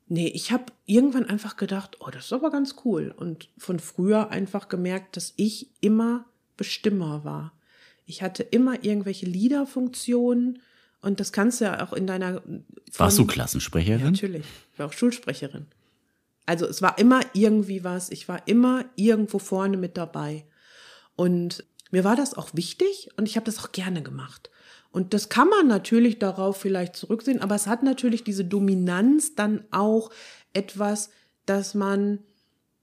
nee, ich habe irgendwann einfach gedacht, oh, das ist aber ganz cool. Und von früher einfach gemerkt, dass ich immer Bestimmer war. Ich hatte immer irgendwelche Liederfunktionen und das kannst du ja auch in deiner. Warst du Klassensprecherin? ja, natürlich. Ich war auch Schulsprecherin. Also es war immer irgendwie was. Ich war immer irgendwo vorne mit dabei. Und mir war das auch wichtig und ich habe das auch gerne gemacht. Und das kann man natürlich darauf vielleicht zurücksehen, aber es hat natürlich diese Dominanz dann auch etwas, dass man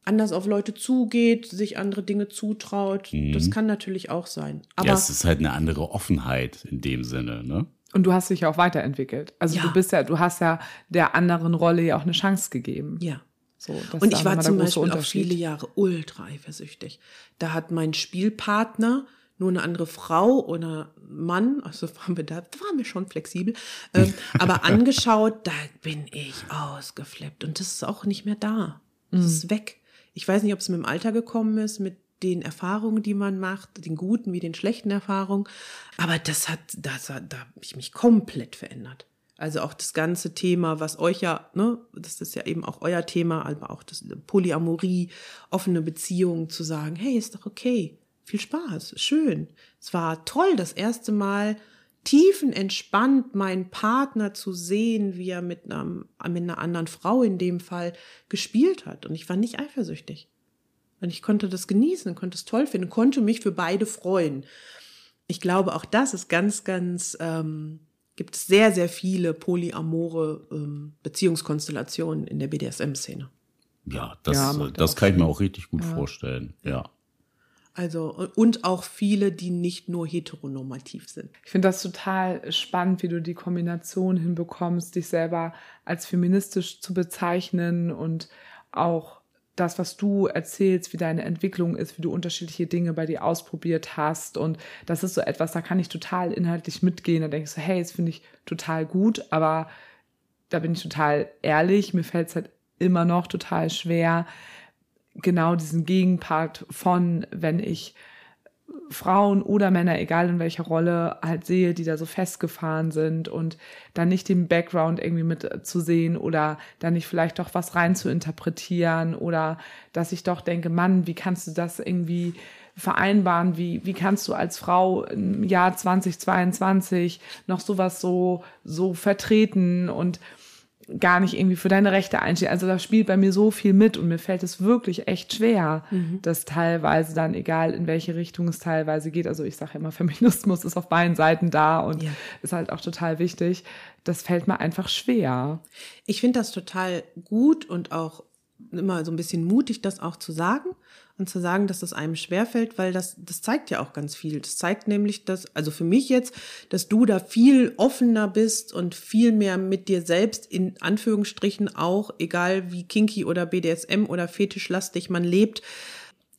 anders auf Leute zugeht, sich andere Dinge zutraut. Das kann natürlich auch sein. Aber ja, es ist halt eine andere Offenheit in dem Sinne, ne? Und du hast dich ja auch weiterentwickelt. Also Ja. du bist ja, du hast ja der anderen Rolle ja auch eine Chance gegeben. ja. So, Und ich war zum Beispiel auch viele Jahre ultra eifersüchtig. Da hat mein Spielpartner nur eine andere Frau oder Mann, also waren wir da, da waren wir schon flexibel, ähm, aber angeschaut, da bin ich ausgeflippt und das ist auch nicht mehr da. Das ist weg. Ich weiß nicht, ob es mit dem Alter gekommen ist, mit den Erfahrungen, die man macht, den guten wie den schlechten Erfahrungen, aber das hat, das hat, da habe ich mich komplett verändert. Also auch das ganze Thema, was euch ja, ne, das ist ja eben auch euer Thema, aber auch das Polyamorie, offene Beziehungen zu sagen, hey, ist doch okay, viel Spaß, schön. Es war toll, das erste Mal tiefenentspannt meinen Partner zu sehen, wie er mit, einem, mit einer anderen Frau in dem Fall gespielt hat. Und ich war nicht eifersüchtig. Und ich konnte das genießen, konnte es toll finden, konnte mich für beide freuen. Ich glaube, auch das ist ganz, ganz, ähm, gibt es sehr, sehr viele polyamore ähm, Beziehungskonstellationen in der BDSM-Szene. Ja, das, Ja, das kann ich mir auch richtig gut vorstellen. Ja. Also, und auch viele, die nicht nur heteronormativ sind. Ich finde das total spannend, wie du die Kombination hinbekommst, dich selber als feministisch zu bezeichnen und auch das, was du erzählst, wie deine Entwicklung ist, wie du unterschiedliche Dinge bei dir ausprobiert hast. Und das ist so etwas, da kann ich total inhaltlich mitgehen. Da denke ich so, hey, das finde ich total gut, aber da bin ich total ehrlich, mir fällt es halt immer noch total schwer, genau diesen Gegenpart von, wenn ich Frauen oder Männer, egal in welcher Rolle, halt sehe, die da so festgefahren sind und dann nicht den Background irgendwie mit äh, oder dann nicht vielleicht doch was rein zu interpretieren oder dass ich doch denke, Mann, wie kannst du das irgendwie vereinbaren? Wie, wie kannst du als Frau im Jahr 2022 noch sowas so, so vertreten und gar nicht irgendwie für deine Rechte einstehen. Also da spielt bei mir so viel mit und mir fällt es wirklich echt schwer, dass teilweise dann, egal in welche Richtung es teilweise geht, also ich sage immer, Feminismus ist auf beiden Seiten da und Ja. ist halt auch total wichtig. Das fällt mir einfach schwer. Ich finde das total gut und auch immer so ein bisschen mutig, das auch zu sagen und zu sagen, dass es einem schwerfällt, weil das, das zeigt ja auch ganz viel. Das zeigt nämlich, dass, also für mich jetzt, dass du da viel offener bist und viel mehr mit dir selbst in Anführungsstrichen auch, egal wie kinky oder BDSM oder fetischlastig man lebt,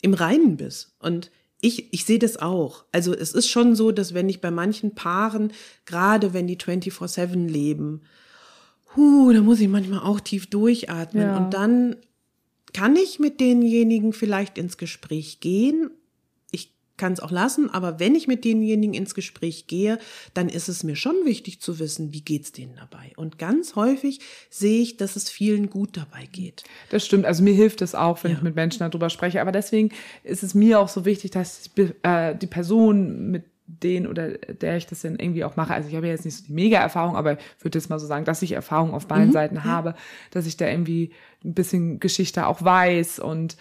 im Reinen bist. Und ich, ich sehe das auch. Also es ist schon so, dass wenn ich bei manchen Paaren, gerade wenn die 24-7 leben, huh, da muss ich manchmal auch tief durchatmen. Ja. Und dann kann ich mit denjenigen vielleicht ins Gespräch gehen. Ich kann es auch lassen, aber wenn ich mit denjenigen ins Gespräch gehe, dann ist es mir schon wichtig zu wissen, wie geht's denen dabei. Und ganz häufig sehe ich, dass es vielen gut dabei geht. Das stimmt. Also mir hilft es auch, wenn Ja. ich mit Menschen darüber spreche. Aber deswegen ist es mir auch so wichtig, dass äh, die Person, mit denen oder der ich das dann irgendwie auch mache, also ich habe ja jetzt nicht so die Mega-Erfahrung, aber ich würde jetzt mal so sagen, dass ich Erfahrung auf beiden Seiten habe, dass ich da irgendwie ein bisschen Geschichte auch weiß und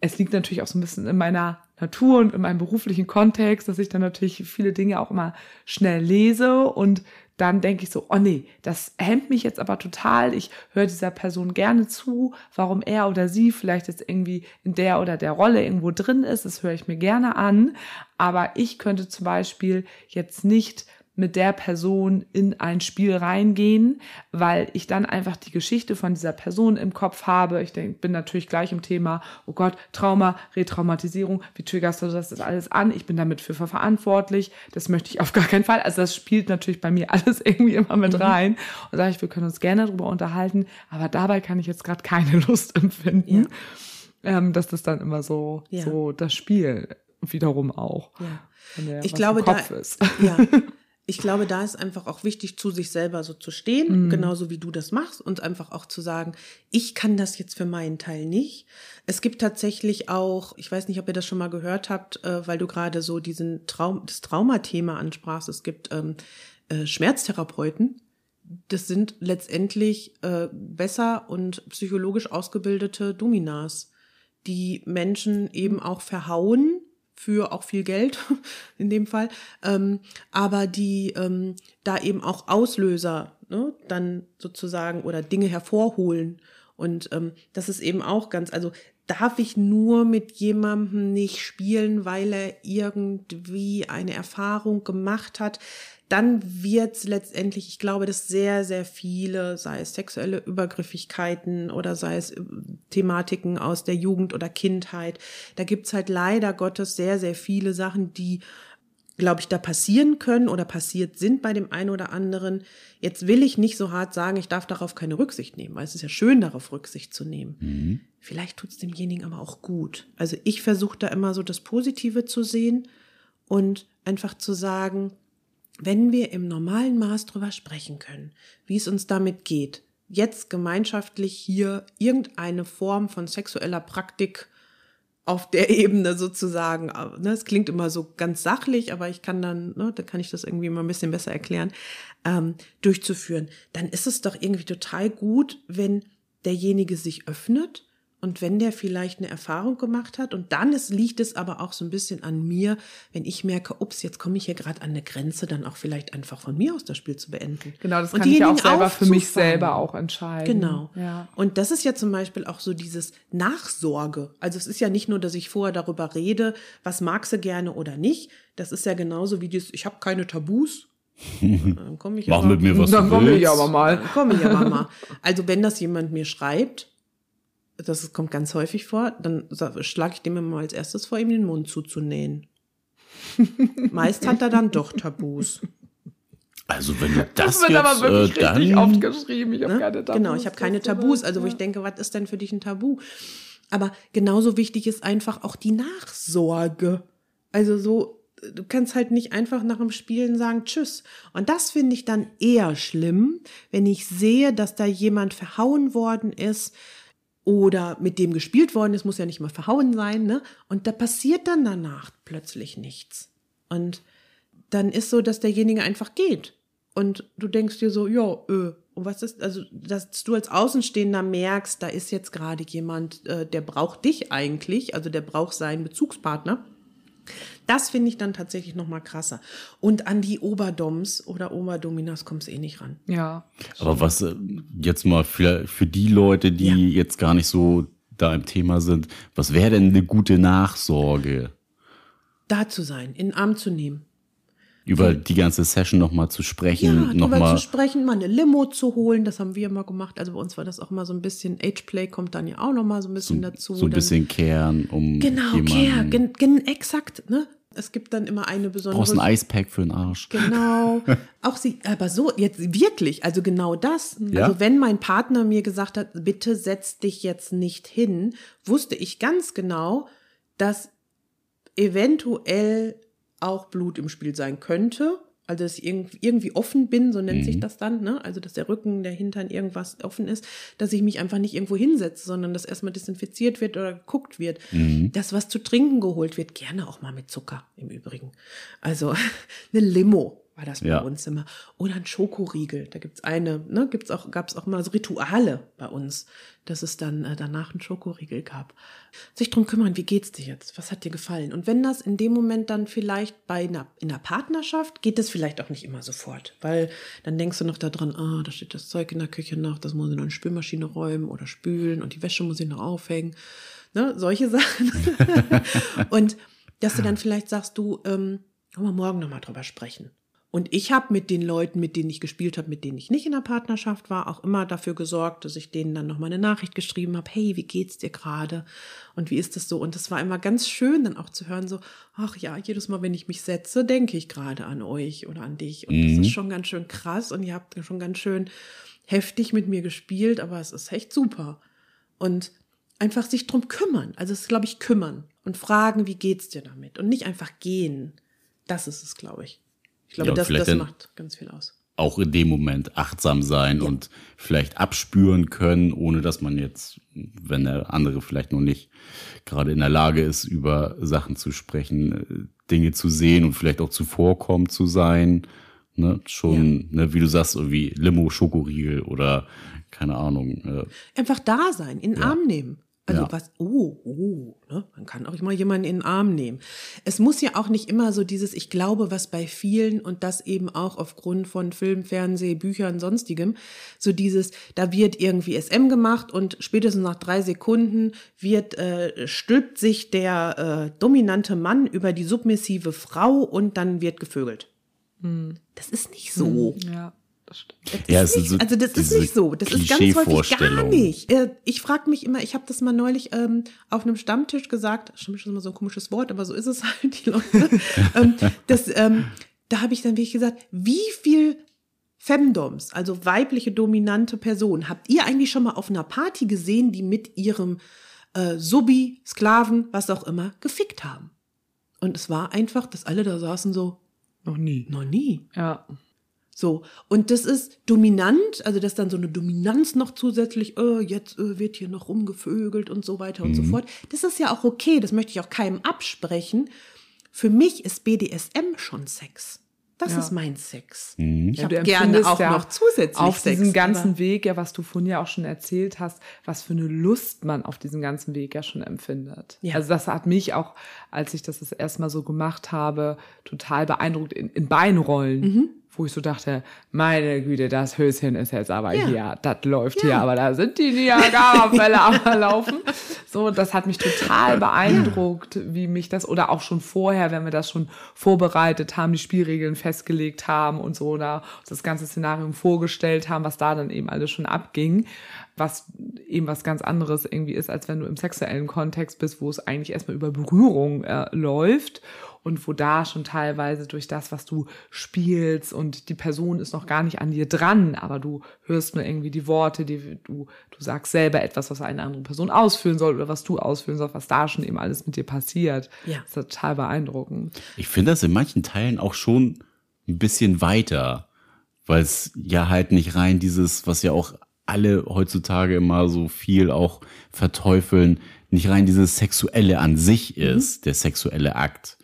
es liegt natürlich auch so ein bisschen in meiner Natur und in meinem beruflichen Kontext, dass ich dann natürlich viele Dinge auch immer schnell lese und dann denke ich so, oh nee, das hemmt mich jetzt aber total. Ich höre dieser Person gerne zu, warum er oder sie vielleicht jetzt irgendwie in der oder der Rolle irgendwo drin ist. Das höre ich mir gerne an. Aber ich könnte zum Beispiel jetzt nicht mit der Person in ein Spiel reingehen, weil ich dann einfach die Geschichte von dieser Person im Kopf habe. Ich denk, bin natürlich gleich im Thema, oh Gott, Trauma, Retraumatisierung, wie triggerst du das, alles an? Ich bin damit für verantwortlich. Das möchte ich auf gar keinen Fall. Also das spielt natürlich bei mir alles irgendwie immer mit rein. Und sage ich, wir können uns gerne darüber unterhalten, aber dabei kann ich jetzt gerade keine Lust empfinden, ähm, dass das dann immer so, Ja. so das Spiel wiederum auch. Ja. der, Ich glaube, da, Kopf ist. ja, ich glaube, da ist einfach auch wichtig, zu sich selber so zu Mhm. stehen, genauso wie du das machst und einfach auch zu sagen, ich kann das jetzt für meinen Teil nicht. Es gibt tatsächlich auch, ich weiß nicht, ob ihr das schon mal gehört habt, äh, weil du gerade so diesen Traum, das Traumathema ansprachst. Es gibt ähm, äh, Schmerztherapeuten. Das sind letztendlich äh, besser und psychologisch ausgebildete Dominas, die Menschen eben auch verhauen für auch viel Geld in dem Fall, ähm, aber die ähm, da eben auch Auslöser ne, dann sozusagen oder Dinge hervorholen. Und ähm, das ist eben auch ganz, also darf ich nur mit jemandem nicht spielen, weil er irgendwie eine Erfahrung gemacht hat, dann wird's letztendlich, ich glaube, dass sehr, sehr viele, sei es sexuelle Übergriffigkeiten oder sei es äh, Thematiken aus der Jugend oder Kindheit, da gibt's halt leider Gottes sehr, sehr viele Sachen, die glaube ich, da passieren können oder passiert sind bei dem einen oder anderen. Jetzt will ich nicht so hart sagen, ich darf darauf keine Rücksicht nehmen, weil es ist ja schön, darauf Rücksicht zu nehmen. Vielleicht tut's demjenigen aber auch gut. Also ich versuche da immer so das Positive zu sehen und einfach zu sagen, wenn wir im normalen Maß drüber sprechen können, wie es uns damit geht, jetzt gemeinschaftlich hier irgendeine Form von sexueller Praktik auf der Ebene sozusagen, ne, es klingt immer so ganz sachlich, aber ich kann dann, ne, da kann ich das irgendwie mal ein bisschen besser erklären, ähm, durchzuführen, dann ist es doch irgendwie total gut, wenn derjenige sich öffnet Und wenn der vielleicht eine Erfahrung gemacht hat und dann ist, liegt es aber auch so ein bisschen an mir, wenn ich merke, ups, jetzt komme ich hier gerade an eine Grenze, dann auch vielleicht einfach von mir aus das Spiel zu beenden. Genau, das und kann ich ja auch selber für mich selber auch entscheiden. Genau. Ja. Und das ist ja zum Beispiel auch so dieses Nachsorge. Also es ist ja nicht nur, dass ich vorher darüber rede, was magst du gerne oder nicht. Das ist ja genauso wie dieses, ich habe keine Tabus. Dann komme ich Mach aber- mit mir, was Dann du komme willst. ich aber mal. dann komme ich aber mal. Also wenn das jemand mir schreibt, das kommt ganz häufig vor, dann schlage ich dem immer als erstes vor, ihm den Mund zuzunähen. Meist hat er dann doch Tabus. Also wenn du Das, das, wird jetzt, aber wirklich äh, richtig dann, oft geschrieben. Ich habe Ne? keine Tabus. Genau, ich habe keine Tabus, also wo ich Ja. denke, was ist denn für dich ein Tabu? Aber genauso wichtig ist einfach auch die Nachsorge. Also so, du kannst halt nicht einfach nach dem Spielen sagen Tschüss. Und das finde ich dann eher schlimm, wenn ich sehe, dass da jemand verhauen worden ist oder mit dem gespielt worden ist, muss ja nicht mal verhauen sein, ne? Und da passiert dann danach plötzlich nichts. Und dann ist so, dass derjenige einfach geht. Und du denkst dir so, ja, äh, und was ist, also, dass du als Außenstehender merkst, da ist jetzt gerade jemand, äh, der braucht dich eigentlich, also der braucht seinen Bezugspartner. Das finde ich dann tatsächlich noch mal krasser. Und an die Oberdoms oder Oberdominas kommst eh nicht ran. Ja. Aber was äh, jetzt mal für, für die Leute, die Ja. jetzt gar nicht so da im Thema sind, was wäre denn eine gute Nachsorge? Da zu sein, in den Arm zu nehmen. Über die ganze Session nochmal zu Ja, sprechen, drüber nochmal. zu sprechen, mal eine Limo zu holen, das haben wir immer gemacht. Also bei uns war das auch immer so ein bisschen, Ageplay kommt dann ja auch noch mal so ein bisschen dazu. So ein Dann- bisschen kehren, um Genau, jemanden. Care, gen, exakt, ne? Es gibt dann immer eine besondere. brauchst ein Eispack für den Arsch. Genau. Auch sie, aber so, jetzt wirklich, also genau das. Ja? Also wenn mein Partner mir gesagt hat, bitte setz dich jetzt nicht hin, wusste ich ganz genau, dass eventuell auch Blut im Spiel sein könnte. Also dass ich irgendwie, offen bin, so nennt sich das dann, ne? Also dass der Rücken, der Hintern irgendwas offen ist, dass ich mich einfach nicht irgendwo hinsetze, sondern dass erstmal desinfiziert wird oder geguckt wird. Dass was zu trinken geholt wird, gerne auch mal mit Zucker im Übrigen. Also eine Limo war das bei Ja. uns immer. Oder ein Schokoriegel. Da gibt's eine, ne, gibt's auch, gab's auch mal so Rituale bei uns, dass es dann äh, danach einen Schokoriegel gab. Sich drum kümmern, wie geht's dir jetzt? Was hat dir gefallen? Und wenn das in dem Moment dann vielleicht bei einer, in einer Partnerschaft, geht das vielleicht auch nicht immer sofort. Weil dann denkst du noch daran, ah, da steht das Zeug in der Küche noch, das muss ich noch in die Spülmaschine räumen oder spülen und die Wäsche muss ich noch aufhängen. Ne, solche Sachen. und dass du dann vielleicht sagst, du, ähm, wollen wir morgen nochmal drüber sprechen. Und ich habe mit den Leuten, mit denen ich gespielt habe, mit denen ich nicht in der Partnerschaft war, auch immer dafür gesorgt, dass ich denen dann nochmal eine Nachricht geschrieben habe, hey, wie geht's dir gerade? Und wie ist das so? Und das war immer ganz schön, dann auch zu hören, so, ach ja, jedes Mal, wenn ich mich setze, denke ich gerade an euch oder an dich. Und das ist schon ganz schön krass und ihr habt schon ganz schön heftig mit mir gespielt, aber es ist echt super. Und einfach sich drum kümmern. Also es ist, glaube ich, kümmern und fragen, wie geht's dir damit? Und nicht einfach gehen. Das ist es, glaube ich. Ich glaube, Ja, das, das macht ganz viel aus. Auch in dem Moment achtsam sein und vielleicht abspüren können, ohne dass man jetzt, wenn der andere vielleicht noch nicht gerade in der Lage ist, über Sachen zu sprechen, äh, Dinge zu sehen und vielleicht auch zuvorkommen zu sein. Ne? Schon, ne, wie du sagst, irgendwie Limo, Schokoriegel oder keine Ahnung. Äh, Einfach da sein, in den Arm nehmen. Also Ja. was, oh, oh, ne? man kann auch mal jemanden in den Arm nehmen. Es muss ja auch nicht immer so dieses, ich glaube, was bei vielen und das eben auch aufgrund von Film, Fernseh, Büchern, sonstigem, so dieses, da wird irgendwie SM gemacht und spätestens nach drei Sekunden wird, äh, stülpt sich der äh, dominante Mann über die submissive Frau und dann wird gevögelt. Das ist nicht so. Ja, das stimmt. Das Ja, ist nicht, so also das ist nicht so. Das ist ganz häufig gar nicht. Äh, Ich frage mich immer, ich habe das mal neulich ähm, auf einem Stammtisch gesagt, Stammtisch ist immer so ein komisches Wort, aber so ist es halt, die Leute. ähm, das, ähm, da habe ich dann wirklich gesagt, wie viel Femdoms, also weibliche dominante Personen, habt ihr eigentlich schon mal auf einer Party gesehen, die mit ihrem äh, Subi, Sklaven, was auch immer, gefickt haben? Und es war einfach, dass alle da saßen so, Noch nie. noch nie. Ja. So, und das ist dominant, also dass dann so eine Dominanz noch zusätzlich, äh, jetzt äh, wird hier noch rumgevögelt und so weiter und so fort. Das ist ja auch okay, das möchte ich auch keinem absprechen. Für mich ist BDSM schon Sex. Das Ja. ist mein Sex. Mhm. Ich Ja, habe gerne auch ja noch zusätzlich auf Sex. diesem ganzen Weg, ja, was du vorhin ja auch schon erzählt hast, was für eine Lust man auf diesem ganzen Weg ja schon empfindet. Ja. Also das hat mich auch, als ich das das erste Mal so gemacht habe, total beeindruckt in, in Beinrollen. Mhm. Wo ich so dachte, meine Güte, das Höschen ist jetzt aber Ja. hier, das läuft hier, aber da sind die Niagara-Fälle am Laufen. So, das hat mich total beeindruckt, wie mich das, oder auch schon vorher, wenn wir das schon vorbereitet haben, die Spielregeln festgelegt haben und so, da das ganze Szenario vorgestellt haben, was da dann eben alles schon abging, was eben was ganz anderes irgendwie ist, als wenn du im sexuellen Kontext bist, wo es eigentlich erstmal über Berührung äh, läuft und wo da schon teilweise durch das, was du spielst und die Person ist noch gar nicht an dir dran, aber du hörst nur irgendwie die Worte, die du, du sagst selber etwas, was eine andere Person ausführen soll oder was du ausführen sollst, was da schon eben alles mit dir passiert. Ja. Das ist total beeindruckend. Ich finde das in manchen Teilen auch schon ein bisschen weiter, weil es ja halt nicht rein dieses, was ja auch alle heutzutage immer so viel auch verteufeln, nicht rein dieses Sexuelle an sich ist, der sexuelle Akt,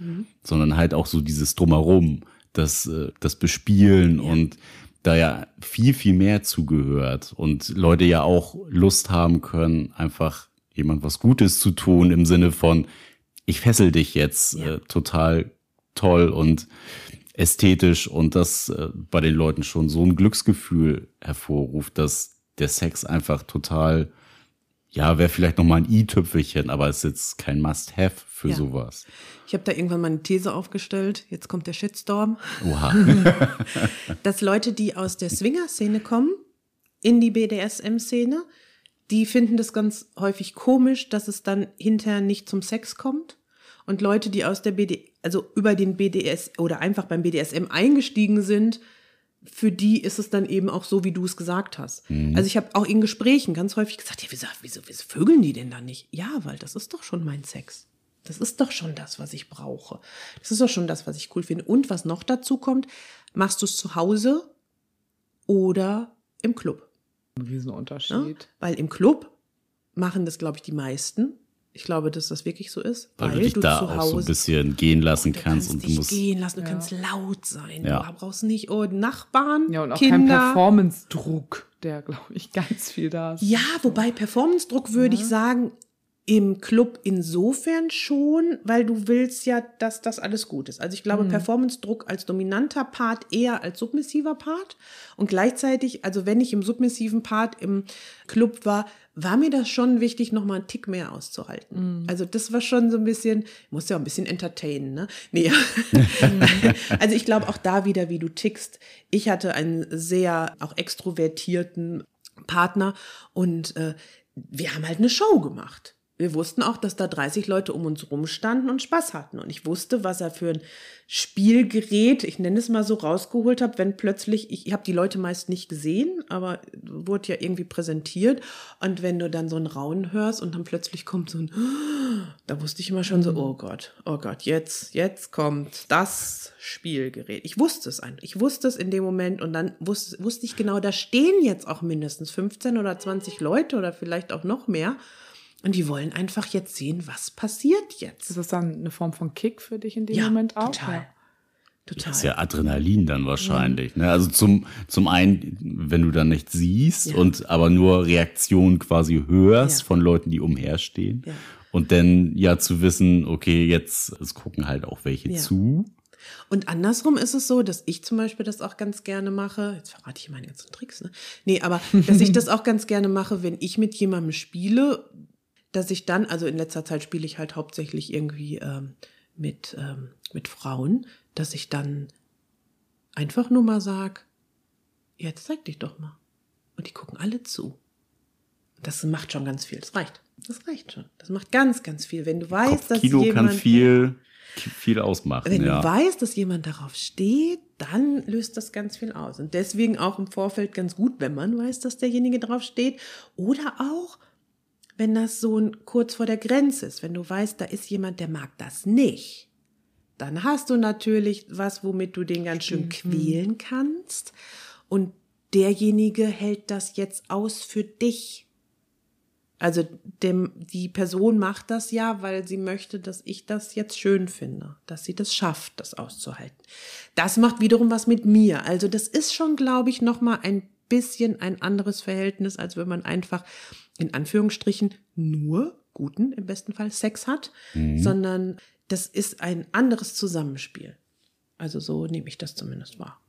sondern halt auch so dieses Drumherum, das, äh, das Bespielen und da ja viel, viel mehr zugehört und Leute ja auch Lust haben können, einfach jemand was Gutes zu tun im Sinne von, ich fessel dich jetzt äh, total toll und ästhetisch und das äh, bei den Leuten schon so ein Glücksgefühl hervorruft, dass der Sex einfach total, ja, wäre vielleicht noch mal ein i-Tüpfelchen, aber ist jetzt kein Must-have für Ja. sowas. Ich habe da irgendwann mal eine These aufgestellt. Jetzt kommt der Shitstorm. Oha. dass Leute, die aus der Swinger-Szene kommen, in die BDSM-Szene, die finden das ganz häufig komisch, dass es dann hinterher nicht zum Sex kommt. Und Leute, die aus der BD, also über den BDS oder einfach beim BDSM eingestiegen sind, für die ist es dann eben auch so, wie du es gesagt hast. Also ich habe auch in Gesprächen ganz häufig gesagt, ja, wieso, wieso, wieso vögeln die denn da nicht? Ja, weil das ist doch schon mein Sex. Das ist doch schon das, was ich brauche. Das ist doch schon das, was ich cool finde. Und was noch dazu kommt, machst du es zu Hause oder im Club. Ein Riesenunterschied. Ne? Weil im Club machen das, glaube ich, die meisten. Ich glaube, dass das wirklich so ist. Weil, du dich da auch so ein bisschen gehen lassen du kannst kannst und du musst. gehen lassen, du Ja. kannst laut sein. Ja. Du brauchst nicht oh, Nachbarn, Ja, und auch kein Kinder. Performance-Druck, der, glaube ich, ganz viel da ist. Ja, wobei Performance-Druck würde ich sagen, im Club insofern schon, weil du willst ja, dass das alles gut ist. Also ich glaube, Performance-Druck als dominanter Part eher als submissiver Part. Und gleichzeitig, also wenn ich im submissiven Part im Club war, war mir das schon wichtig, nochmal einen Tick mehr auszuhalten. Also das war schon so ein bisschen, ich muss ja auch ein bisschen entertainen, ne? Nee. also ich glaube auch da wieder, wie du tickst. Ich hatte einen sehr auch extrovertierten Partner und äh, wir haben halt eine Show gemacht. Wir wussten auch, dass da 30 Leute um uns rum standen und Spaß hatten. Und ich wusste, was er für ein Spielgerät, ich nenne es mal so, rausgeholt hat, wenn plötzlich, ich, ich habe die Leute meist nicht gesehen, aber wurde ja irgendwie präsentiert. Und wenn du dann so ein Raunen hörst und dann plötzlich kommt so ein, da wusste ich immer schon so, oh Gott, oh Gott, jetzt, jetzt kommt das Spielgerät. Ich wusste es einfach. Ich wusste es in dem Moment und dann wusste, wusste ich genau, da stehen jetzt auch mindestens 15 oder 20 Leute oder vielleicht auch noch mehr. Und die wollen einfach jetzt sehen, was passiert jetzt. Ist das dann eine Form von Kick für dich in dem Ja, Moment auch? total. Ja. Total. Das ist ja Adrenalin dann wahrscheinlich. Ne? Also zum, zum einen, wenn du dann nicht siehst Ja. und aber nur Reaktionen quasi hörst Ja. von Leuten, die umherstehen. Ja. Und dann ja zu wissen, okay, jetzt es gucken halt auch welche Ja. zu. Und andersrum ist es so, dass ich zum Beispiel das auch ganz gerne mache. Jetzt verrate ich meine ganzen Tricks, ne? Nee, aber dass ich das auch ganz gerne mache, wenn ich mit jemandem spiele, dass ich dann, also in letzter Zeit spiele ich halt hauptsächlich irgendwie ähm, mit, ähm, mit Frauen, dass ich dann einfach nur mal sag, jetzt zeig dich doch mal. Und die gucken alle zu. Das macht schon ganz viel. Das reicht. Das reicht schon. Das macht ganz, ganz viel. Wenn du weißt, dass Kopfkino jemand kann viel, viel ausmachen. wenn ja. du weißt, dass jemand darauf steht, dann löst das ganz viel aus. Und deswegen auch im Vorfeld ganz gut, wenn man weiß, dass derjenige drauf steht. Oder auch, wenn das so ein kurz vor der Grenze ist, wenn du weißt, da ist jemand, der mag das nicht. Dann hast du natürlich was, womit du den ganz schön quälen kannst. Und derjenige hält das jetzt aus für dich. Also dem, die Person macht das ja, weil sie möchte, dass ich das jetzt schön finde, dass sie das schafft, das auszuhalten. Das macht wiederum was mit mir. Also das ist schon, glaube ich, noch mal ein bisschen ein anderes Verhältnis, als wenn man einfach in Anführungsstrichen nur guten, im besten Fall Sex hat, mhm. sondern das ist ein anderes Zusammenspiel. Also so nehme ich das zumindest wahr.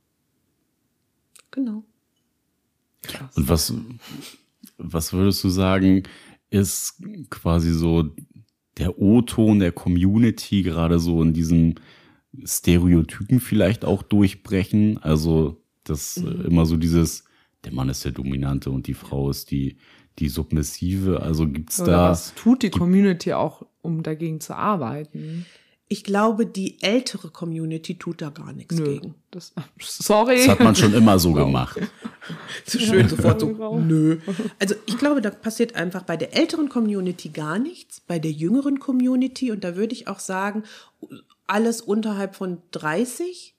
Genau. Krass. Und was, was würdest du sagen, ist quasi so der O-Ton der Community gerade so in diesem Stereotypen vielleicht auch durchbrechen? Also, das äh, mhm. immer so dieses, der Mann ist der Dominante und die Frau ist die, die Submissive. Also gibt's Oder da. Was tut die Community auch, um dagegen zu arbeiten? Ich glaube, die ältere Community tut da gar nichts Nö, gegen. Das, sorry. Das hat man schon immer so gemacht. Zu schön, sofort so. Nö. Also ich glaube, da passiert einfach bei der älteren Community gar nichts, bei der jüngeren Community und da würde ich auch sagen, alles unterhalb von 30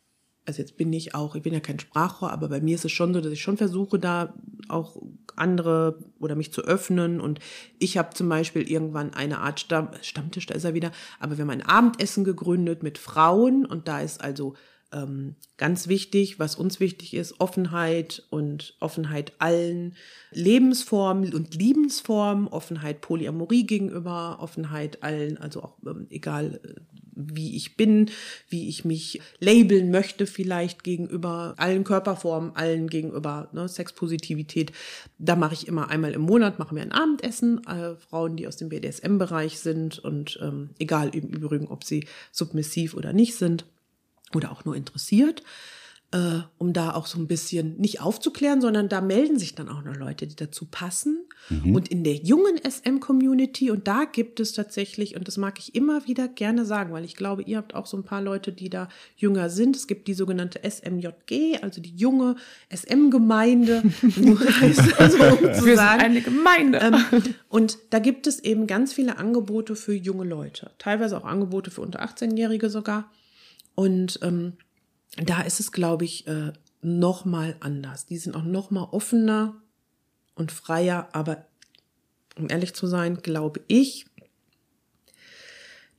also jetzt bin ich auch, ich bin ja kein Sprachrohr, aber bei mir ist es schon so, dass ich schon versuche, da auch andere oder mich zu öffnen. Und ich habe zum Beispiel irgendwann eine Art Stamm, Stammtisch, da ist er wieder, aber wir haben ein Abendessen gegründet mit Frauen und da ist also ähm, ganz wichtig, was uns wichtig ist, Offenheit und Offenheit allen Lebensformen und Liebensformen, Offenheit Polyamorie gegenüber, Offenheit allen, also auch ähm, egal äh, wie ich bin, wie ich mich labeln möchte vielleicht gegenüber allen Körperformen, allen gegenüber ne, Sexpositivität. Da mache ich immer einmal im Monat, machen wir ein Abendessen, äh, Frauen, die aus dem BDSM-Bereich sind und ähm, egal im Übrigen, ob sie submissiv oder nicht sind oder auch nur interessiert äh, um da auch so ein bisschen nicht aufzuklären, sondern da melden sich dann auch noch Leute, die dazu passen. Mhm. Und in der jungen SM-Community, und da gibt es tatsächlich, und das mag ich immer wieder gerne sagen, weil ich glaube, ihr habt auch so ein paar Leute, die da jünger sind. Es gibt die sogenannte SMJG, also die junge SM-Gemeinde. also, um Wir sind eine Gemeinde. Ähm, und da gibt es eben ganz viele Angebote für junge Leute, teilweise auch Angebote für unter 18-Jährige sogar. Und ähm, da ist es, glaube ich, äh, noch mal anders. Die sind auch noch mal offener und freier. Aber um ehrlich zu sein, glaube ich,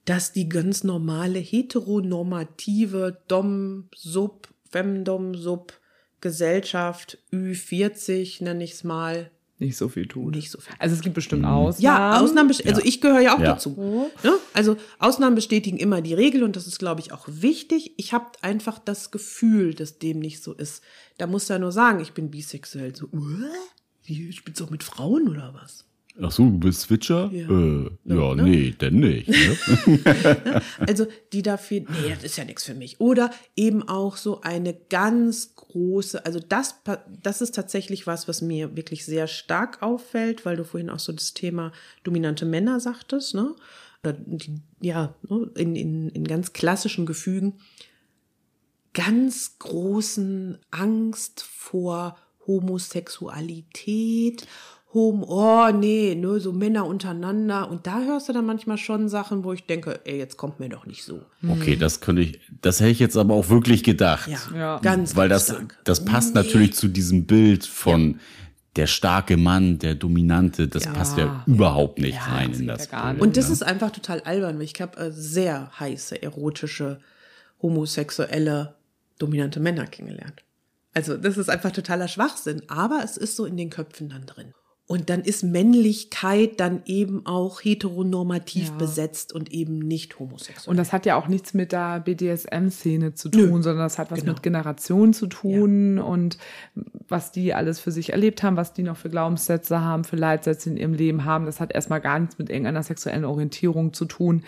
dass die ganz normale heteronormative Dom, Sub, Femdom, Sub Gesellschaft Ü40, nenne ich es mal, nicht so viel tut. Nicht so viel. Also es gibt bestimmt Ausnahmen. Ja, Ausnahmen, also ich gehöre ja auch ja. dazu. Ja? Ne? Also Ausnahmen bestätigen immer die Regel und das ist, glaube ich, auch wichtig. Ich habe einfach das Gefühl, dass dem nicht so ist. Da muss er nur sagen, ich bin bisexuell. So, wie, spielst du auch mit Frauen oder was? Ach so, du bist Switcher? Ja, äh, ja, ne? nee, denn nicht. Ne? also die dafür, nee, das ist ja nichts für mich. Oder eben auch so eine ganz große, also das, das ist tatsächlich was, was mir wirklich sehr stark auffällt, weil du vorhin auch so das Thema dominante Männer sagtest, ne? Oder die, ja, ne, in, in, in ganz klassischen Gefügen. Ganz großen Angst vor Homosexualität Home, oh nee, nur so Männer untereinander. Und da hörst du dann manchmal schon Sachen, wo ich denke, ey, jetzt kommt mir doch nicht so. Okay, das könnte ich, das hätte ich jetzt aber auch wirklich gedacht. Ja, ja. ganz Weil das, stark. das passt nee. natürlich zu diesem Bild von ja. der starke Mann, der Dominante. Das ja. passt ja überhaupt nicht rein in das Bild. Und das ne? ist einfach total albern. Ich habe äh, sehr heiße, erotische, homosexuelle, dominante Männer kennengelernt. Also das ist einfach totaler Schwachsinn, aber es ist so in den Köpfen dann drin. Und dann ist Männlichkeit dann eben auch heteronormativ ja. besetzt und eben nicht homosexuell. Und das hat ja auch nichts mit der BDSM-Szene zu tun, Nö. sondern das hat was genau. mit Generation zu tun ja. und was die alles für sich erlebt haben, was die noch für Glaubenssätze haben, für Leitsätze in ihrem Leben haben. Das hat erstmal gar nichts mit irgendeiner sexuellen Orientierung zu tun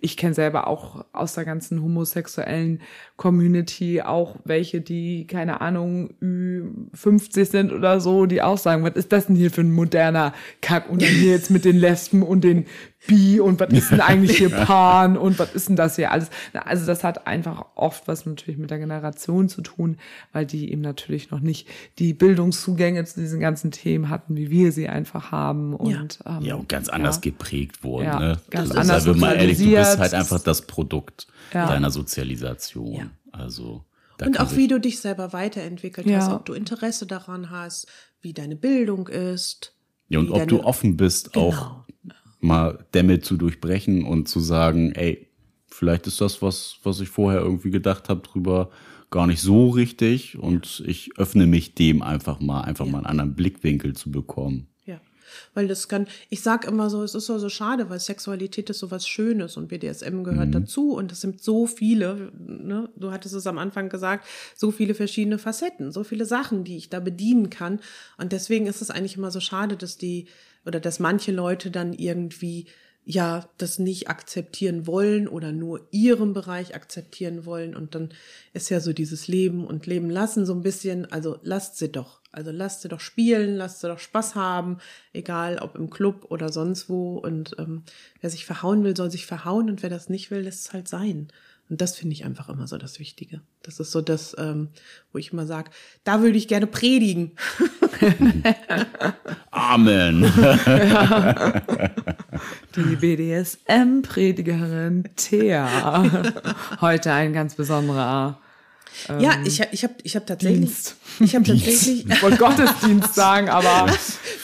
ich kenne selber auch aus der ganzen homosexuellen Community auch welche, die, keine Ahnung, Ü50 sind oder so, die auch sagen, was ist das denn hier für ein moderner Kack? Und dann hier jetzt mit den Lesben und den Bi und was ist denn eigentlich hier Pan und was ist denn das hier alles? Also das hat einfach oft was natürlich mit der Generation zu tun, weil die eben natürlich noch nicht die Bildungszugänge zu diesen ganzen Themen hatten, wie wir sie einfach haben. Und, ja, ähm, ja und ganz anders ja. geprägt wurden. Ja, ne? Ganz das anders ist halt, mal ehrlich, du bist halt einfach das Produkt ja. deiner Sozialisation. Ja. Also und auch wie du dich selber weiterentwickelt hast, ob du Interesse daran hast, wie deine Bildung ist, Ja, und ob du offen bist, genau. auch mal Dämme zu durchbrechen und zu sagen, ey, vielleicht ist das, was, was ich vorher irgendwie gedacht habe, drüber gar nicht so richtig und ich öffne mich dem einfach mal, einfach ja. mal einen anderen Blickwinkel zu bekommen. Ja, weil das kann, ich sag immer so, es ist so, so schade, weil Sexualität ist so was Schönes und BDSM gehört mhm. dazu und es sind so viele, ne, du hattest es am Anfang gesagt, so viele verschiedene Facetten, so viele Sachen, die ich da bedienen kann und deswegen ist es eigentlich immer so schade, dass die, oder dass manche Leute dann irgendwie ja das nicht akzeptieren wollen oder nur ihren Bereich akzeptieren wollen. Und dann ist ja so dieses Leben und Leben lassen so ein bisschen, also lasst sie doch, also lasst sie doch spielen, lasst sie doch Spaß haben, egal ob im Club oder sonst wo. Und ähm, wer sich verhauen will, soll sich verhauen. Und wer das nicht will, lässt es halt sein. Und das finde ich einfach immer so das Wichtige. Das ist so das, ähm, wo ich immer sage, da würde ich gerne predigen. Amen. Ja. Die BDSM-Predigerin Thea. Heute ein ganz besonderer ähm, ja, ich, ich habe ich hab tatsächlich. Dienst. Ich habe tatsächlich. Ich wollte Gottesdienst sagen, aber.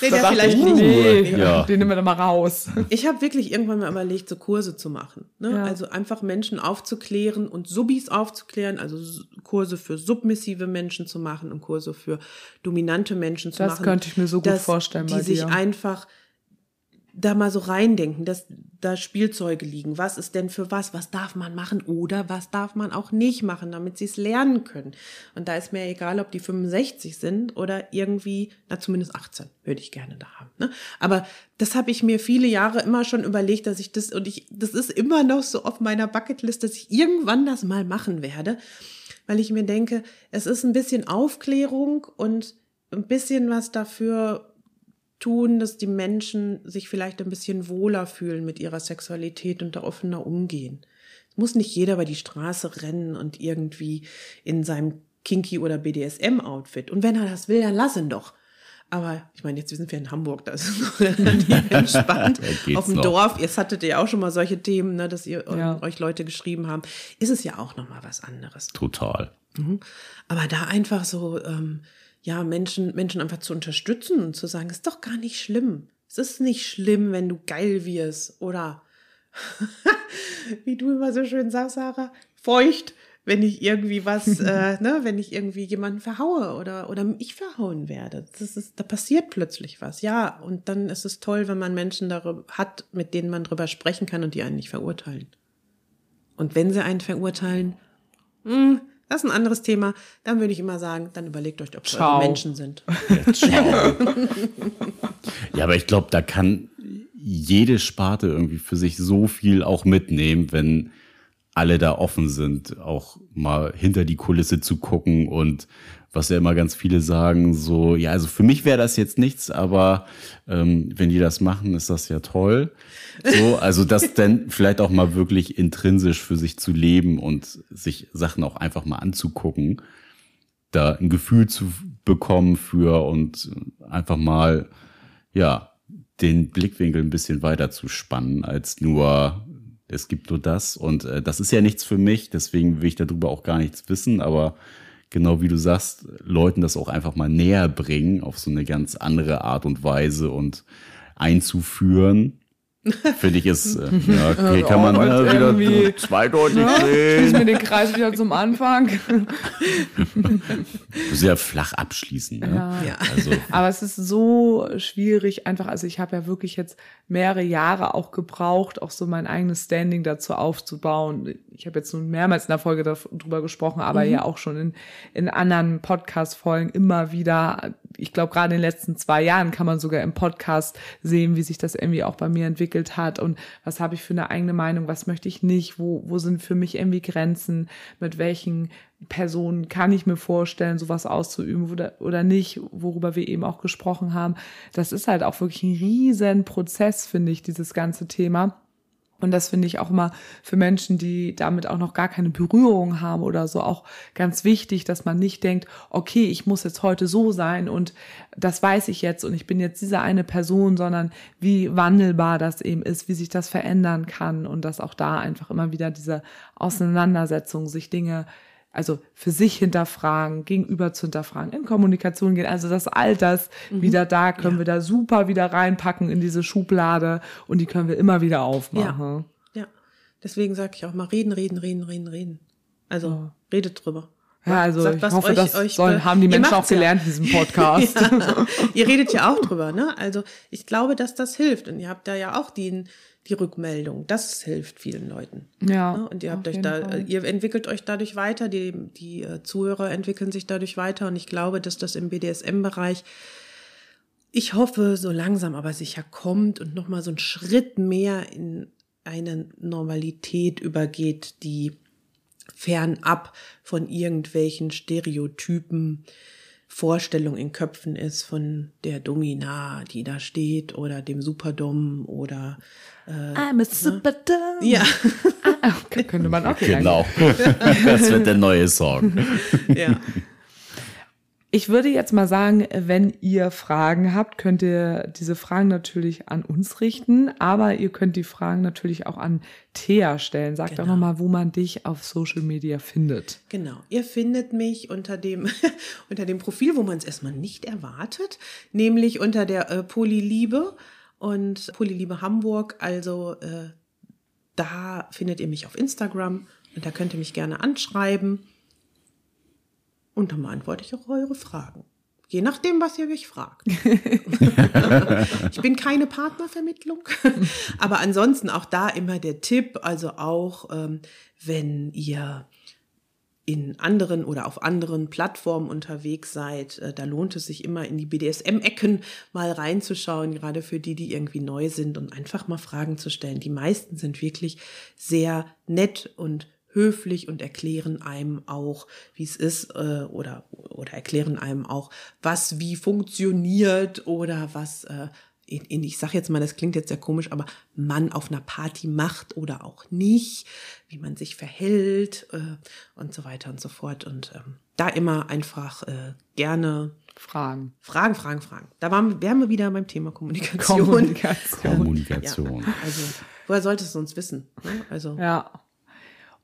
nee, der vielleicht nicht. Nee, ja. den nehmen wir dann mal raus. Ich habe wirklich irgendwann mal überlegt, so Kurse zu machen. Ne? Ja. Also einfach Menschen aufzuklären und Subis aufzuklären, also Kurse für submissive Menschen zu machen und Kurse für dominante Menschen zu das machen. Das könnte ich mir so gut vorstellen. Die sich einfach da mal so reindenken, dass da Spielzeuge liegen. Was ist denn für was? Was darf man machen oder was darf man auch nicht machen, damit sie es lernen können? Und da ist mir egal, ob die 65 sind oder irgendwie, na zumindest 18 würde ich gerne da haben. Ne? Aber das habe ich mir viele Jahre immer schon überlegt, dass ich das und ich, das ist immer noch so auf meiner Bucketlist, dass ich irgendwann das mal machen werde, weil ich mir denke, es ist ein bisschen Aufklärung und ein bisschen was dafür tun, dass die Menschen sich vielleicht ein bisschen wohler fühlen mit ihrer Sexualität und da offener umgehen. Es muss nicht jeder über die Straße rennen und irgendwie in seinem Kinky- oder BDSM-Outfit. Und wenn er das will, dann lass ihn doch. Aber ich meine, jetzt sind wir in Hamburg, da ist es noch relativ entspannt. Auf dem noch. Dorf, jetzt hattet ihr auch schon mal solche Themen, ne, dass ihr ja. euch Leute geschrieben haben, ist es ja auch noch mal was anderes. Total. Mhm. Aber da einfach so ähm, ja, Menschen, Menschen einfach zu unterstützen und zu sagen, ist doch gar nicht schlimm. Es ist nicht schlimm, wenn du geil wirst oder wie du immer so schön sagst, Sarah, feucht, wenn ich irgendwie was, äh, ne, wenn ich irgendwie jemanden verhaue oder, oder ich verhauen werde. Das ist, da passiert plötzlich was. Ja, und dann ist es toll, wenn man Menschen darüber hat, mit denen man darüber sprechen kann und die einen nicht verurteilen. Und wenn sie einen verurteilen, mh, hm, das ist ein anderes Thema. Dann würde ich immer sagen, dann überlegt euch, ob es Menschen sind. Ja, ja aber ich glaube, da kann jede Sparte irgendwie für sich so viel auch mitnehmen, wenn alle da offen sind, auch mal hinter die Kulisse zu gucken und was ja immer ganz viele sagen, so, ja, also für mich wäre das jetzt nichts, aber ähm, wenn die das machen, ist das ja toll. So, also das dann vielleicht auch mal wirklich intrinsisch für sich zu leben und sich Sachen auch einfach mal anzugucken, da ein Gefühl zu bekommen für und einfach mal, ja, den Blickwinkel ein bisschen weiter zu spannen als nur es gibt nur das und äh, das ist ja nichts für mich, deswegen will ich darüber auch gar nichts wissen, aber genau wie du sagst, Leuten das auch einfach mal näher bringen auf so eine ganz andere Art und Weise und einzuführen. Finde ich es, äh, ja, okay, kann man äh, wieder zweideutig ja, sehen. Ich mir den Kreis wieder zum Anfang. Sehr flach abschließen. Ne? Ja. Also. Aber es ist so schwierig, einfach, also ich habe ja wirklich jetzt mehrere Jahre auch gebraucht, auch so mein eigenes Standing dazu aufzubauen. Ich habe jetzt nun mehrmals in der Folge darüber gesprochen, aber mhm. ja auch schon in, in anderen Podcast-Folgen immer wieder. Ich glaube, gerade in den letzten zwei Jahren kann man sogar im Podcast sehen, wie sich das irgendwie auch bei mir entwickelt hat und was habe ich für eine eigene Meinung, was möchte ich nicht, wo, wo sind für mich irgendwie Grenzen, mit welchen Person kann ich mir vorstellen, sowas auszuüben oder, oder nicht, worüber wir eben auch gesprochen haben. Das ist halt auch wirklich ein riesen Prozess, finde ich, dieses ganze Thema. Und das finde ich auch immer für Menschen, die damit auch noch gar keine Berührung haben oder so auch ganz wichtig, dass man nicht denkt, okay, ich muss jetzt heute so sein und das weiß ich jetzt und ich bin jetzt diese eine Person, sondern wie wandelbar das eben ist, wie sich das verändern kann und dass auch da einfach immer wieder diese Auseinandersetzung, sich Dinge also für sich hinterfragen, gegenüber zu hinterfragen, in Kommunikation gehen. Also das all das Mhm. wieder da, können wir da super wieder reinpacken in diese Schublade und die können wir immer wieder aufmachen. Ja. Deswegen sage ich auch mal reden, reden, reden, reden, reden. Also redet drüber. Ja, also Sagt, ich hoffe, euch- das euch sollen, be- haben die Menschen auch ja. gelernt in diesem Podcast. Ja. ihr redet ja auch drüber, ne? Also ich glaube, dass das hilft. Und ihr habt da ja auch die, die Rückmeldung. Das hilft vielen Leuten. Ja, Ne? Und ihr habt euch da, Fall. ihr entwickelt euch dadurch weiter, die, die äh, Zuhörer entwickeln sich dadurch weiter. Und ich glaube, dass das im BDSM-Bereich, ich hoffe, so langsam aber sicher kommt und nochmal so einen Schritt mehr in eine Normalität übergeht, die fernab von irgendwelchen Stereotypen, Vorstellungen in Köpfen ist von der Domina, die da steht, oder dem Superdom oder I'm a super dumb. ja, Ah, könnte man auch sagen. Genau. das wird der neue Song. ja. Ich würde jetzt mal sagen, wenn ihr Fragen habt, könnt ihr diese Fragen natürlich an uns richten, aber ihr könnt die Fragen natürlich auch an Thea stellen. Sag doch Genau. nochmal, wo man dich auf Social Media findet. Genau. Ihr findet mich unter dem, unter dem Profil, wo man es erstmal nicht erwartet, nämlich unter der äh, Polyliebe und Polyliebe Hamburg. Also äh, da findet ihr mich auf Instagram und da könnt ihr mich gerne anschreiben. Und dann beantworte ich auch eure Fragen. Je nachdem, was ihr mich fragt. ich bin keine Partnervermittlung, aber ansonsten auch da immer der Tipp, also auch ähm, wenn ihr in anderen oder auf anderen Plattformen unterwegs seid, äh, da lohnt es sich immer in die BDSM-Ecken mal reinzuschauen, gerade für die, die irgendwie neu sind und einfach mal Fragen zu stellen. Die meisten sind wirklich sehr nett und höflich und erklären einem auch, wie es ist äh, oder, oder erklären einem auch, was wie funktioniert oder was äh, in, in, ich sage jetzt mal, das klingt jetzt sehr komisch, aber man auf einer Party macht oder auch nicht, wie man sich verhält äh, und so weiter und so fort. Und ähm, da immer einfach äh, gerne Fragen. Fragen, Fragen, Fragen. Da waren, wären wir wieder beim Thema Kommunikation. Kommunikation. Kommunikation. Ja, also, woher solltest du sonst wissen? Ne? Also, Ja.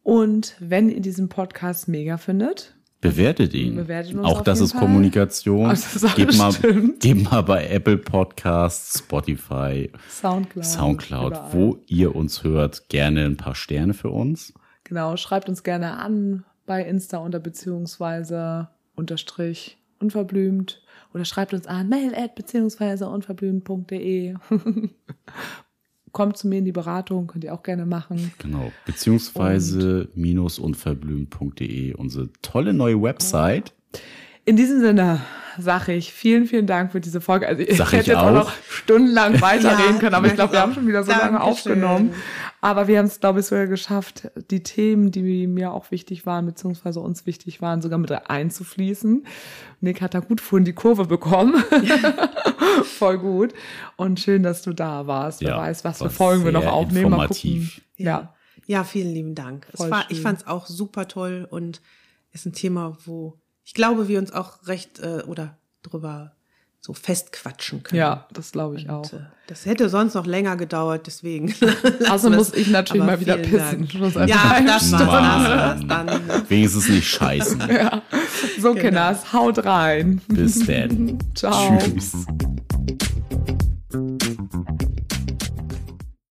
Und wenn ihr diesen Podcast mega findet, Bewertet ihn. Bewertet uns auch das ist Fall. Kommunikation. Auch Gebt mal, gebt mal bei Apple Podcasts, Spotify, Soundcloud. Soundcloud, überall. wo ihr uns hört, gerne ein paar Sterne für uns. Genau, schreibt uns gerne an bei Insta unter beziehungsweise unterstrich unverblümt oder schreibt uns an mail at beziehungsweise unverblümt.de. Kommt zu mir in die Beratung, könnt ihr auch gerne machen. Genau. Beziehungsweise minus unverblümt.de, unsere tolle neue Website. In diesem Sinne sage ich vielen, vielen Dank für diese Folge. Also ich Sag hätte ich jetzt auch noch stundenlang weiterreden Ja, können, aber ich glaube, wir ich haben schon wieder so lange Dankeschön. aufgenommen. Aber wir haben es, glaube ich, sogar geschafft, die Themen, die mir auch wichtig waren, beziehungsweise uns wichtig waren, sogar mit einzufließen. Nick hat da gut vorhin die Kurve bekommen. Voll gut. Und schön, dass du da warst. Wer Ja, weiß, was für Folgen wir noch aufnehmen. Mal gucken. Ja. ja, vielen lieben Dank. War, ich fand es auch super toll und ist ein Thema, wo ich glaube, wir uns auch recht äh, oder drüber so festquatschen können. Ja, das glaube ich auch. Und, äh, das hätte sonst noch länger gedauert, deswegen. Also muss ich natürlich mal wieder pissen. Ja, das war's, dann. Wenigstens nicht scheißen. So, Genau. Kinders, haut rein. Bis dann. Ciao. Tschüss.